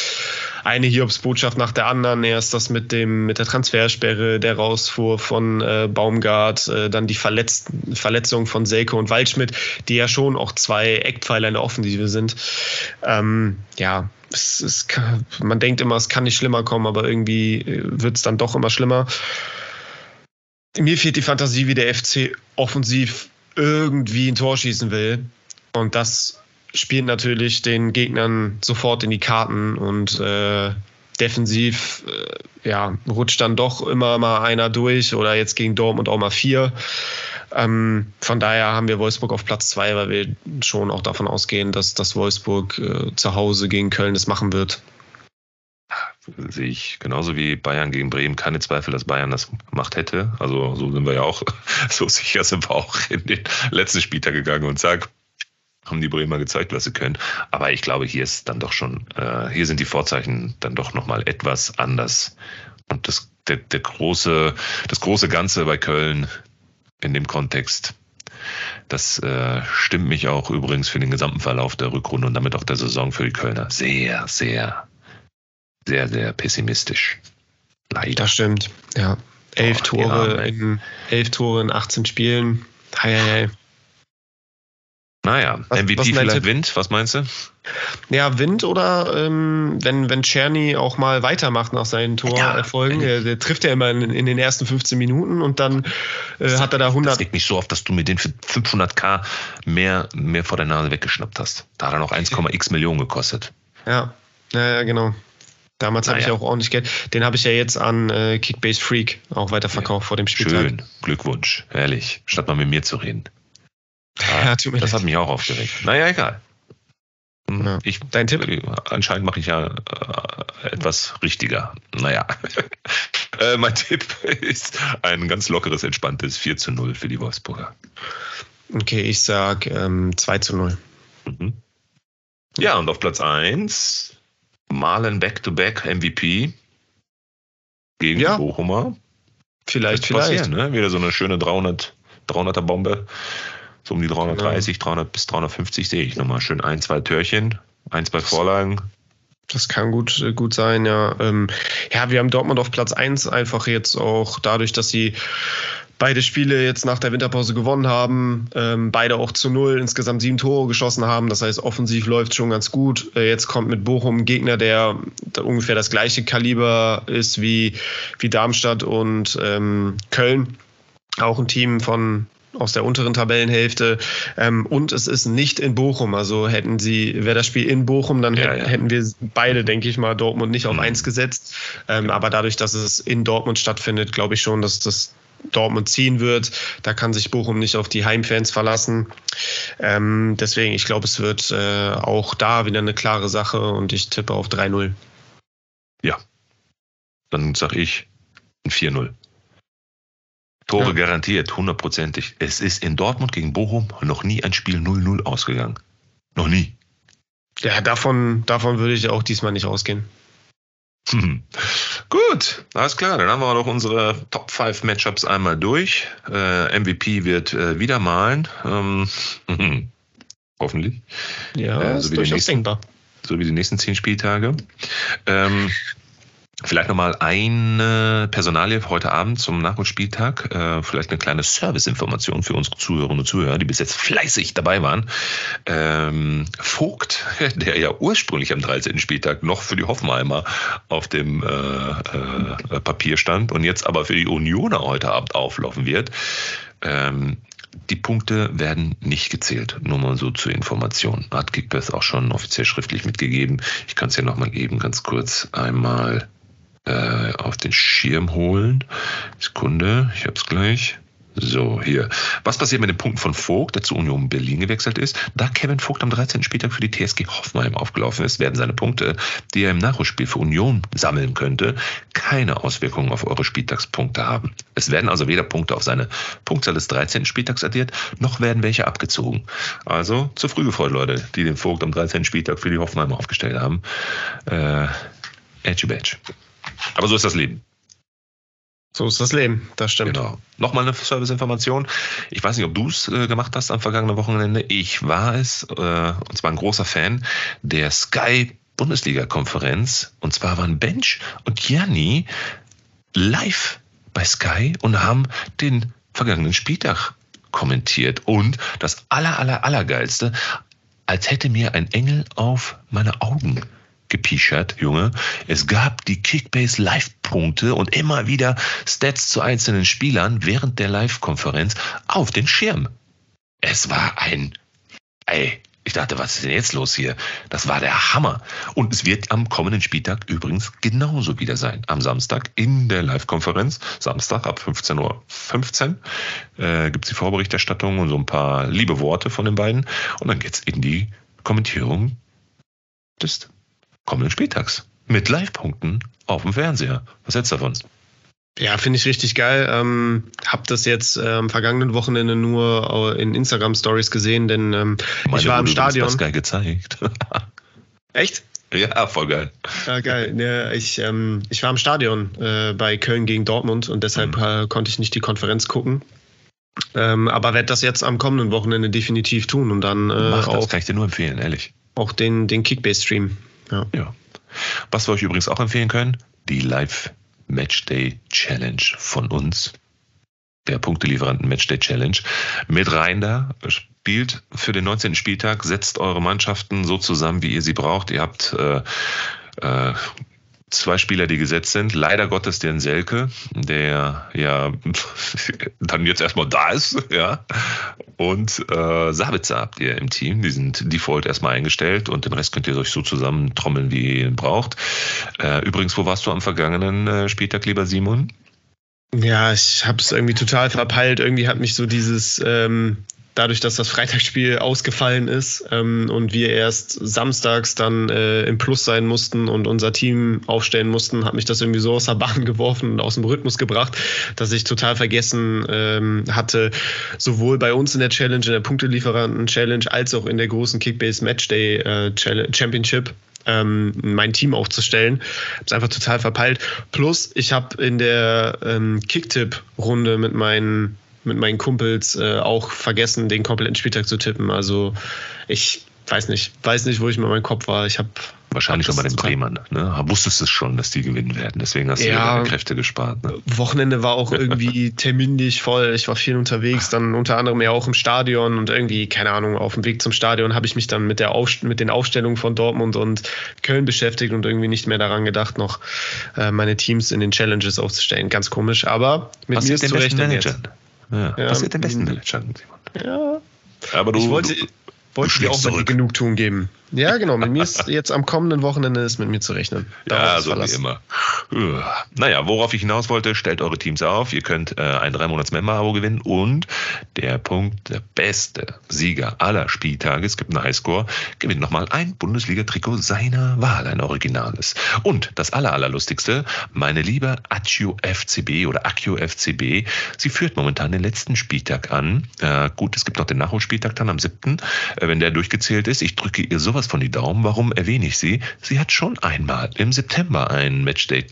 [SPEAKER 3] Eine Hiobsbotschaft nach der anderen. Erst das mit dem mit der Transfersperre, der Rausfuhr von äh, Baumgart, äh, dann die Verletz Verletzung von Selke und Waldschmidt, die ja schon auch zwei Eckpfeiler in der Offensive sind. Ähm, ja, es, es kann, man denkt immer, es kann nicht schlimmer kommen, aber irgendwie äh, wird es dann doch immer schlimmer mir fehlt die Fantasie, wie der FC offensiv irgendwie ein Tor schießen will. Und das spielt natürlich den Gegnern sofort in die Karten und äh, defensiv äh, ja, rutscht dann doch immer mal einer durch oder jetzt gegen Dortmund auch mal vier. Ähm, von daher haben wir Wolfsburg auf Platz zwei, weil wir schon auch davon ausgehen, dass, dass Wolfsburg äh, zu Hause gegen Köln das machen wird
[SPEAKER 2] sehe ich genauso wie Bayern gegen Bremen keine Zweifel, dass Bayern das gemacht hätte. Also so sind wir ja auch, so sicher sind wir auch in den letzten Spieltag gegangen und sagen, haben die Bremer gezeigt, was sie können. Aber ich glaube, hier ist dann doch schon, äh, hier sind die Vorzeichen dann doch nochmal etwas anders. Und das, der, der große, das große Ganze bei Köln in dem Kontext, das äh, stimmt mich auch übrigens für den gesamten Verlauf der Rückrunde und damit auch der Saison für die Kölner sehr, sehr sehr, sehr pessimistisch.
[SPEAKER 3] Leider. Das stimmt, ja. Elf, oh, Tore, ja, in, elf Tore in 18 Spielen. Hei, hei, hei.
[SPEAKER 2] Naja,
[SPEAKER 3] Was-
[SPEAKER 2] MVP
[SPEAKER 3] was
[SPEAKER 2] vielleicht
[SPEAKER 3] Tipp?
[SPEAKER 2] Wind, was meinst du?
[SPEAKER 3] Ja, Wind oder ähm, wenn, wenn Czerny auch mal weitermacht nach seinen Torerfolgen,
[SPEAKER 2] Ja.
[SPEAKER 3] der, der trifft ja immer in, in den ersten 15 Minuten und dann äh, hat er da
[SPEAKER 2] Das
[SPEAKER 3] 100.
[SPEAKER 2] liegt nicht so oft, dass du mir den für 500k mehr, mehr vor der Nase weggeschnappt hast. Da hat er noch 1,x Millionen gekostet.
[SPEAKER 3] Ja, ja, ja, genau. Damals habe ich
[SPEAKER 2] Naja.
[SPEAKER 3] auch ordentlich Geld. Den habe ich ja jetzt an äh, Kickbase Freak auch weiterverkauft vor dem Spieltag.
[SPEAKER 2] Schön, Glückwunsch, herrlich. Statt mal mit mir zu reden.
[SPEAKER 3] Ja,
[SPEAKER 2] Das
[SPEAKER 3] leid.
[SPEAKER 2] hat mich auch aufgeregt. Naja, egal. Hm,
[SPEAKER 3] Ja.
[SPEAKER 2] Ich,
[SPEAKER 3] Dein Tipp?
[SPEAKER 2] äh, Anscheinend mache ich ja äh, etwas richtiger. Naja. äh, mein Tipp ist ein ganz lockeres, entspanntes 4 zu 0 für die Wolfsburger.
[SPEAKER 3] Okay, ich sag ähm, 2 zu 0.
[SPEAKER 2] Mhm. Ja, und auf Platz 1 Malen Back-to-Back MVP gegen
[SPEAKER 3] Ja.
[SPEAKER 2] Bochumer.
[SPEAKER 3] Vielleicht, vielleicht.
[SPEAKER 2] ne? Wieder so eine schöne 300, 300er Bombe. So um die 330, 300 bis 350 sehe ich nochmal. Schön ein, zwei Törchen, ein, zwei Vorlagen.
[SPEAKER 3] Das kann gut, äh, gut sein, ja. Ähm, ja, wir haben Dortmund auf Platz 1 einfach jetzt auch dadurch, dass sie beide Spiele jetzt nach der Winterpause gewonnen haben, ähm, beide auch zu null, insgesamt sieben Tore geschossen haben. Das heißt, offensiv läuft schon ganz gut. Äh, jetzt kommt mit Bochum ein Gegner, der ungefähr das gleiche Kaliber ist wie, wie Darmstadt und ähm, Köln. Auch ein Team von aus der unteren Tabellenhälfte. Ähm, und es ist nicht in Bochum. Also hätten sie, wäre das Spiel in Bochum, dann
[SPEAKER 2] Ja,
[SPEAKER 3] hätten,
[SPEAKER 2] ja.
[SPEAKER 3] hätten wir beide, denke ich mal, Dortmund nicht auf
[SPEAKER 2] Mhm.
[SPEAKER 3] eins gesetzt. Ähm, aber dadurch, dass es in Dortmund stattfindet, glaube ich schon, dass das Dortmund ziehen wird. Da kann sich Bochum nicht auf die Heimfans verlassen. Ähm, deswegen, ich glaube, es wird äh, auch da wieder eine klare Sache und ich tippe auf 3-0.
[SPEAKER 2] Dann sag ich ein 4-0. Tore
[SPEAKER 3] Ja.
[SPEAKER 2] garantiert, hundertprozentig. Es ist in Dortmund gegen Bochum noch nie ein Spiel 0-0 ausgegangen. Noch nie.
[SPEAKER 3] Ja, davon, davon würde ich auch diesmal nicht ausgehen.
[SPEAKER 2] Hm. Gut, alles klar. Dann haben wir doch unsere Top 5 Matchups einmal durch. Äh, MVP wird äh, wieder malen. Ähm, mhm. Hoffentlich.
[SPEAKER 3] Ja, ist
[SPEAKER 2] so wie die
[SPEAKER 3] durchaus
[SPEAKER 2] nächsten-
[SPEAKER 3] denkbar.
[SPEAKER 2] So wie die nächsten zehn Spieltage. Ähm, vielleicht nochmal eine Personalie heute Abend zum Nachholspieltag. Äh, vielleicht eine kleine Serviceinformation für unsere Zuhörerinnen und Zuhörer, die bis jetzt fleißig dabei waren. Ähm, Vogt, der ja ursprünglich am 13. Spieltag noch für die Hoffenheimer auf dem äh, äh, Papier stand und jetzt aber für die Unioner heute Abend auflaufen wird. Ähm, die Punkte werden nicht gezählt, nur mal so zur Information. Hat Kickbase auch schon offiziell schriftlich mitgegeben. Ich kann es hier nochmal eben ganz kurz einmal äh, auf den Schirm holen. Sekunde, ich hab's gleich. So, hier. Was passiert mit den Punkten von Vogt, der zu Union Berlin gewechselt ist? Da Kevin Vogt am 13. Spieltag für die TSG Hoffenheim aufgelaufen ist, werden seine Punkte, die er im Nachholspiel für Union sammeln könnte, keine Auswirkungen auf eure Spieltagspunkte haben. Es werden also weder Punkte auf seine Punktzahl des 13. Spieltags addiert, noch werden welche abgezogen. Also zu früh gefreut, Leute, die den Vogt am 13. Spieltag für die Hoffenheimer aufgestellt haben. Äh, Edgy Badge. Aber so ist das Leben.
[SPEAKER 3] So ist das Leben, das stimmt.
[SPEAKER 2] Genau. Nochmal eine Serviceinformation. Ich weiß nicht, ob du es äh, gemacht hast am vergangenen Wochenende. Ich war es, äh, und zwar ein großer Fan der Sky Bundesliga-Konferenz. Und zwar waren Bench und Gianni live bei Sky und haben den vergangenen Spieltag kommentiert. Und das aller, aller, allergeilste, als hätte mir ein Engel auf meine Augen gepischert, Junge. Es gab die Kickbase Live-Punkte und immer wieder Stats zu einzelnen Spielern während der Live-Konferenz auf den Schirm. Es war ein, ey, ich dachte, was ist denn jetzt los hier? Das war der Hammer. Und es wird am kommenden Spieltag übrigens genauso wieder sein. Am Samstag in der Live-Konferenz, Samstag ab 15.15 Uhr, äh, gibt es die Vorberichterstattung und so ein paar liebe Worte von den beiden. Und dann geht's in die Kommentierung des kommenden Spieltags. Mit Live-Punkten auf dem Fernseher. Was hältst du davon?
[SPEAKER 3] Ja, finde ich richtig geil. Ähm, hab das jetzt äh, am vergangenen Wochenende nur in Instagram Stories gesehen, denn ähm, ich war im Stadion.
[SPEAKER 2] bei Sky gezeigt.
[SPEAKER 3] Echt?
[SPEAKER 2] ja, voll geil.
[SPEAKER 3] Ja, geil. Ja, ich, ähm, ich war im Stadion äh, bei Köln gegen Dortmund und deshalb
[SPEAKER 2] Mhm.
[SPEAKER 3] äh, konnte ich nicht die Konferenz gucken. Ähm, aber werde das jetzt am kommenden Wochenende definitiv tun und dann äh,
[SPEAKER 2] Mach das,
[SPEAKER 3] auch,
[SPEAKER 2] kann ich dir nur empfehlen, ehrlich.
[SPEAKER 3] auch den, den Kickbase-Stream. Ja.
[SPEAKER 2] Ja. Was wir euch übrigens auch empfehlen können, die Live Matchday Challenge von uns. der Punktelieferanten Matchday Challenge, mit rein da. Spielt für den 19. Spieltag, setzt eure Mannschaften so zusammen, wie ihr sie braucht. Ihr habt äh, äh, zwei Spieler, die gesetzt sind. Leider Gottes den Selke, der ja dann jetzt erstmal da ist, ja. Und äh, Sabitzer habt ihr im Team. Die sind default erstmal eingestellt und den Rest könnt ihr euch so zusammentrommeln, wie ihr ihn braucht. Äh, übrigens, wo warst du am vergangenen äh, Spieltag, lieber Simon?
[SPEAKER 3] Ja, ich habe es irgendwie total verpeilt. Irgendwie hat mich so dieses ähm, dadurch, dass das Freitagsspiel ausgefallen ist ähm, und wir erst samstags dann äh, im Plus sein mussten und unser Team aufstellen mussten, hat mich das irgendwie so aus der Bahn geworfen und aus dem Rhythmus gebracht, dass ich total vergessen ähm, hatte, sowohl bei uns in der Challenge, in der Punktelieferanten-Challenge, als auch in der großen Kickbase Matchday äh, Championship ähm, mein Team aufzustellen. Hab's einfach total verpeilt. Plus, ich habe in der ähm, Kicktipp-Runde mit meinen mit meinen Kumpels äh, auch vergessen, den kompletten Spieltag zu tippen. Also ich weiß nicht, weiß nicht, wo ich mit meinem Kopf war. Ich habe
[SPEAKER 2] Wahrscheinlich schon bei den Bremern. Ne? Wusstest du schon, dass die gewinnen werden. Deswegen hast du ja, deine Kräfte gespart. Ne?
[SPEAKER 3] Wochenende war auch irgendwie terminlich voll. Ich war viel unterwegs, dann unter anderem ja auch im Stadion und irgendwie, keine Ahnung, auf dem Weg zum Stadion habe ich mich dann mit, der Aufst mit den Aufstellungen von Dortmund und Köln beschäftigt und irgendwie nicht mehr daran gedacht, noch äh, meine Teams in den Challenges aufzustellen. Ganz komisch, aber
[SPEAKER 2] mit Was mir ist zu rechnen jetzt. Ja. ja. Passiert den besten Managern,
[SPEAKER 3] Simon. Ja. Aber du, ich wollte, du, wollte dir auch mal die Genugtuung geben. Ja, genau. Mit mir ist jetzt am kommenden Wochenende ist mit mir zu rechnen.
[SPEAKER 2] Darauf ja, so wie immer. Naja, worauf ich hinaus wollte, stellt eure Teams auf. Ihr könnt äh, ein drei Monats Member-Abo gewinnen und der Punkt, der beste Sieger aller Spieltage, es gibt einen Highscore, gewinnt nochmal ein Bundesliga-Trikot seiner Wahl, ein originales. Und das aller, allerlustigste, meine liebe Accio FCB oder Accio FCB, sie führt momentan den letzten Spieltag an. Äh, gut, es gibt noch den Nachholspieltag dann am 7., äh, wenn der durchgezählt ist. Ich drücke ihr sowas sowas von die Daumen. Warum erwähne ich sie? Sie hat schon einmal im September einen Matchday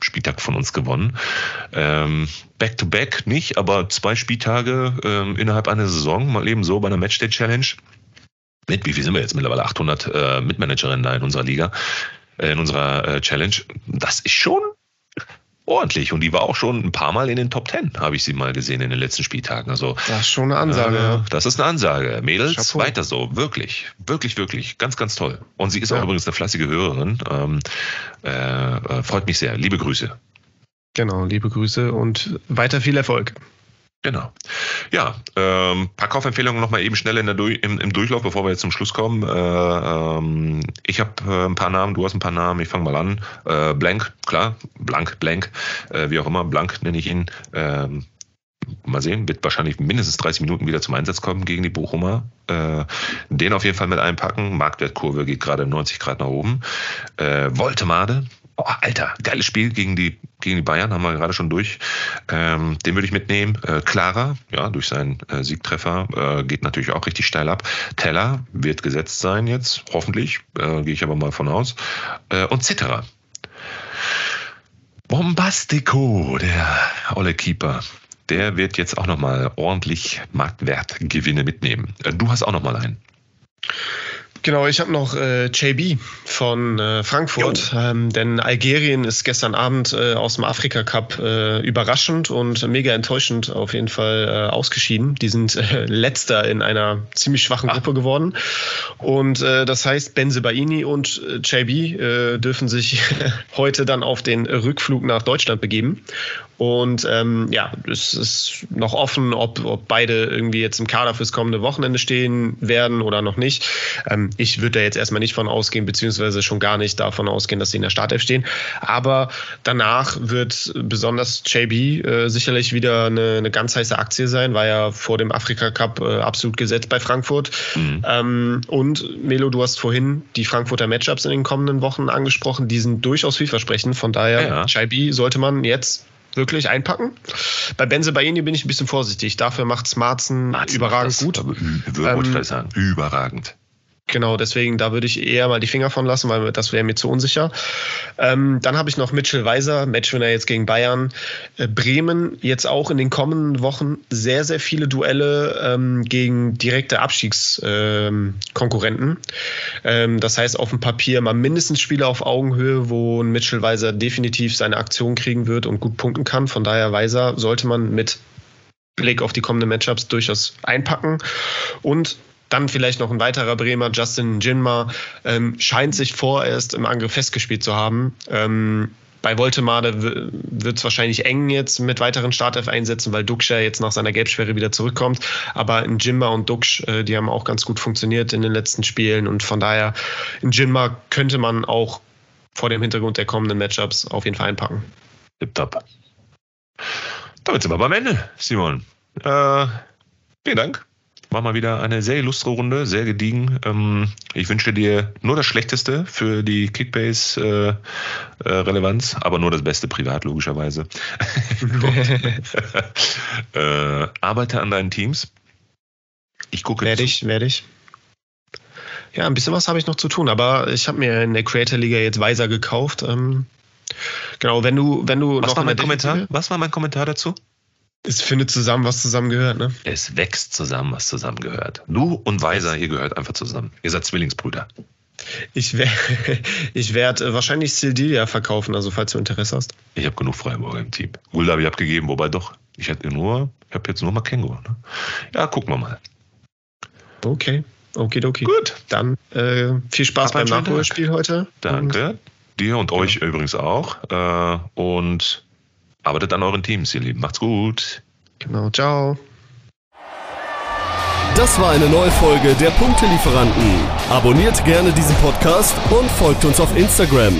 [SPEAKER 2] Spieltag von uns gewonnen. Ähm, back to back nicht, aber zwei Spieltage ähm, innerhalb einer Saison, mal eben so bei einer Matchday Challenge. Mit, wie viel sind wir jetzt mittlerweile? 800 äh, Mitmanagerinnen da in unserer Liga, äh, in unserer äh, Challenge. Das ist schon ordentlich und die war auch schon ein paar Mal in den Top Ten, habe ich sie mal gesehen in den letzten Spieltagen. Also
[SPEAKER 3] das ist schon eine Ansage. Äh,
[SPEAKER 2] das ist eine Ansage. Mädels, Chapeau. weiter so, wirklich, wirklich, wirklich, ganz, ganz toll. Und sie ist ja. auch übrigens eine flassige Hörerin. Ähm, äh, äh, freut mich sehr. Liebe Grüße.
[SPEAKER 3] Genau, liebe Grüße und weiter viel Erfolg.
[SPEAKER 2] Genau. Ja, ähm, paar Kaufempfehlungen nochmal eben schnell in der im, im, Durchlauf, bevor wir jetzt zum Schluss kommen. Äh, ähm, ich habe äh, ein paar Namen, du hast ein paar Namen, ich fange mal an. Äh, Blank, klar, Blank, Blank, äh, wie auch immer, Blank nenne ich ihn. Ähm, mal sehen, wird wahrscheinlich mindestens 30 Minuten wieder zum Einsatz kommen gegen die Bochumer. Äh, den auf jeden Fall mit einpacken. Marktwertkurve geht gerade 90 Grad nach oben. Äh, Voltemade, Oh, Alter, geiles Spiel gegen die, gegen die Bayern, haben wir gerade schon durch. Ähm, den würde ich mitnehmen. Äh, Clara, ja, durch seinen äh, Siegtreffer, äh, geht natürlich auch richtig steil ab. Teller wird gesetzt sein jetzt, hoffentlich, äh, gehe ich aber mal von aus. Äh, und Citterer. Bombastico, der olle Keeper. Der wird jetzt auch nochmal ordentlich Marktwertgewinne mitnehmen. Äh, du hast auch nochmal einen.
[SPEAKER 3] Genau, ich habe noch äh, JB von äh, Frankfurt, ähm, denn Algerien ist gestern Abend äh, aus dem Afrika Cup äh, überraschend und mega enttäuschend auf jeden Fall äh, ausgeschieden. Die sind äh, letzter in einer ziemlich schwachen Ach. Gruppe geworden und das heißt, Benzebaini und JB dürfen sich heute dann auf den Rückflug nach Deutschland begeben und ähm, ja, es ist noch offen, ob, ob beide irgendwie jetzt im Kader fürs kommende Wochenende stehen werden oder noch nicht. Ähm, ich würde da jetzt erstmal nicht von ausgehen, beziehungsweise schon gar nicht davon ausgehen, dass sie in der Startelf stehen. Aber danach wird besonders JB äh, sicherlich wieder eine, eine, ganz heiße Aktie sein, war ja vor dem Afrika Cup äh, absolut gesetzt bei Frankfurt. Mhm. Ähm, und Melo, du hast vorhin die Frankfurter Matchups in den kommenden Wochen angesprochen, die sind durchaus vielversprechend. Von daher, ja. JB sollte man jetzt wirklich einpacken. Bei Benze Baini bin ich ein bisschen vorsichtig. Dafür macht Smarzen überragend gut.
[SPEAKER 2] Würde ähm, sagen, überragend.
[SPEAKER 3] Genau, deswegen da würde ich eher mal die Finger von lassen, weil das wäre mir zu unsicher. Ähm, dann habe ich noch Mitchell Weiser, Matchwinner jetzt gegen Bayern. Äh, Bremen jetzt auch in den kommenden Wochen sehr, sehr viele Duelle ähm, gegen direkte Abstiegskonkurrenten. Ähm, das heißt, auf dem Papier mal mindestens Spiele auf Augenhöhe, wo ein Mitchell Weiser definitiv seine Aktion kriegen wird und gut punkten kann. Von daher Weiser sollte man mit Blick auf die kommenden Matchups durchaus einpacken. Und dann vielleicht noch ein weiterer Bremer, Justin Jinma, ähm, scheint sich vorerst im Angriff festgespielt zu haben. Ähm, bei Voltemade wird es wahrscheinlich eng jetzt mit weiteren Startelf-Einsätzen, weil Duxch jetzt nach seiner Gelbsperre wieder zurückkommt. Aber in Jimba und Duxch, äh, die haben auch ganz gut funktioniert in den letzten Spielen. Und von daher, in Jimba könnte man auch vor dem Hintergrund der kommenden Matchups auf jeden Fall einpacken.
[SPEAKER 2] Tipptopp. Damit sind wir beim Ende, Simon. Äh, vielen Dank war mal wieder eine sehr illustre Runde, sehr gediegen. Ähm, ich wünsche dir nur das Schlechteste für die Kickbase-Relevanz, äh, äh, aber nur das Beste privat, logischerweise. äh, arbeite an deinen Teams.
[SPEAKER 3] Ich gucke. Werde ich, werde ich. Ja, ein bisschen was habe ich noch zu tun, aber ich habe mir in der Creator Liga jetzt Weiser gekauft. Ähm, genau, wenn du, wenn du
[SPEAKER 2] was noch war mein Kommentar? Was war mein Kommentar dazu?
[SPEAKER 3] Es findet zusammen, was zusammengehört, ne?
[SPEAKER 2] Es wächst zusammen, was zusammengehört. Du und Weiser, ihr gehört einfach zusammen. Ihr seid Zwillingsbrüder.
[SPEAKER 3] Ich, wär, ich werde wahrscheinlich Sildilia verkaufen, also falls du Interesse hast.
[SPEAKER 2] Ich habe genug Freiburger im Team. Gulda habe ich abgegeben, wobei doch. Ich hätte nur, ich habe jetzt nur mal Kengo. Ne? Ja, gucken wir mal.
[SPEAKER 3] Okay, okay, okay. Gut. Dann äh, viel Spaß beim Nachholspiel heute.
[SPEAKER 2] Danke. Und Dir und euch ja. übrigens auch. Äh, und arbeitet an euren Teams, ihr Lieben. Macht's gut.
[SPEAKER 3] Genau, ciao.
[SPEAKER 1] Das war eine neue Folge der Punktelieferanten. Abonniert gerne diesen Podcast und folgt uns auf Instagram.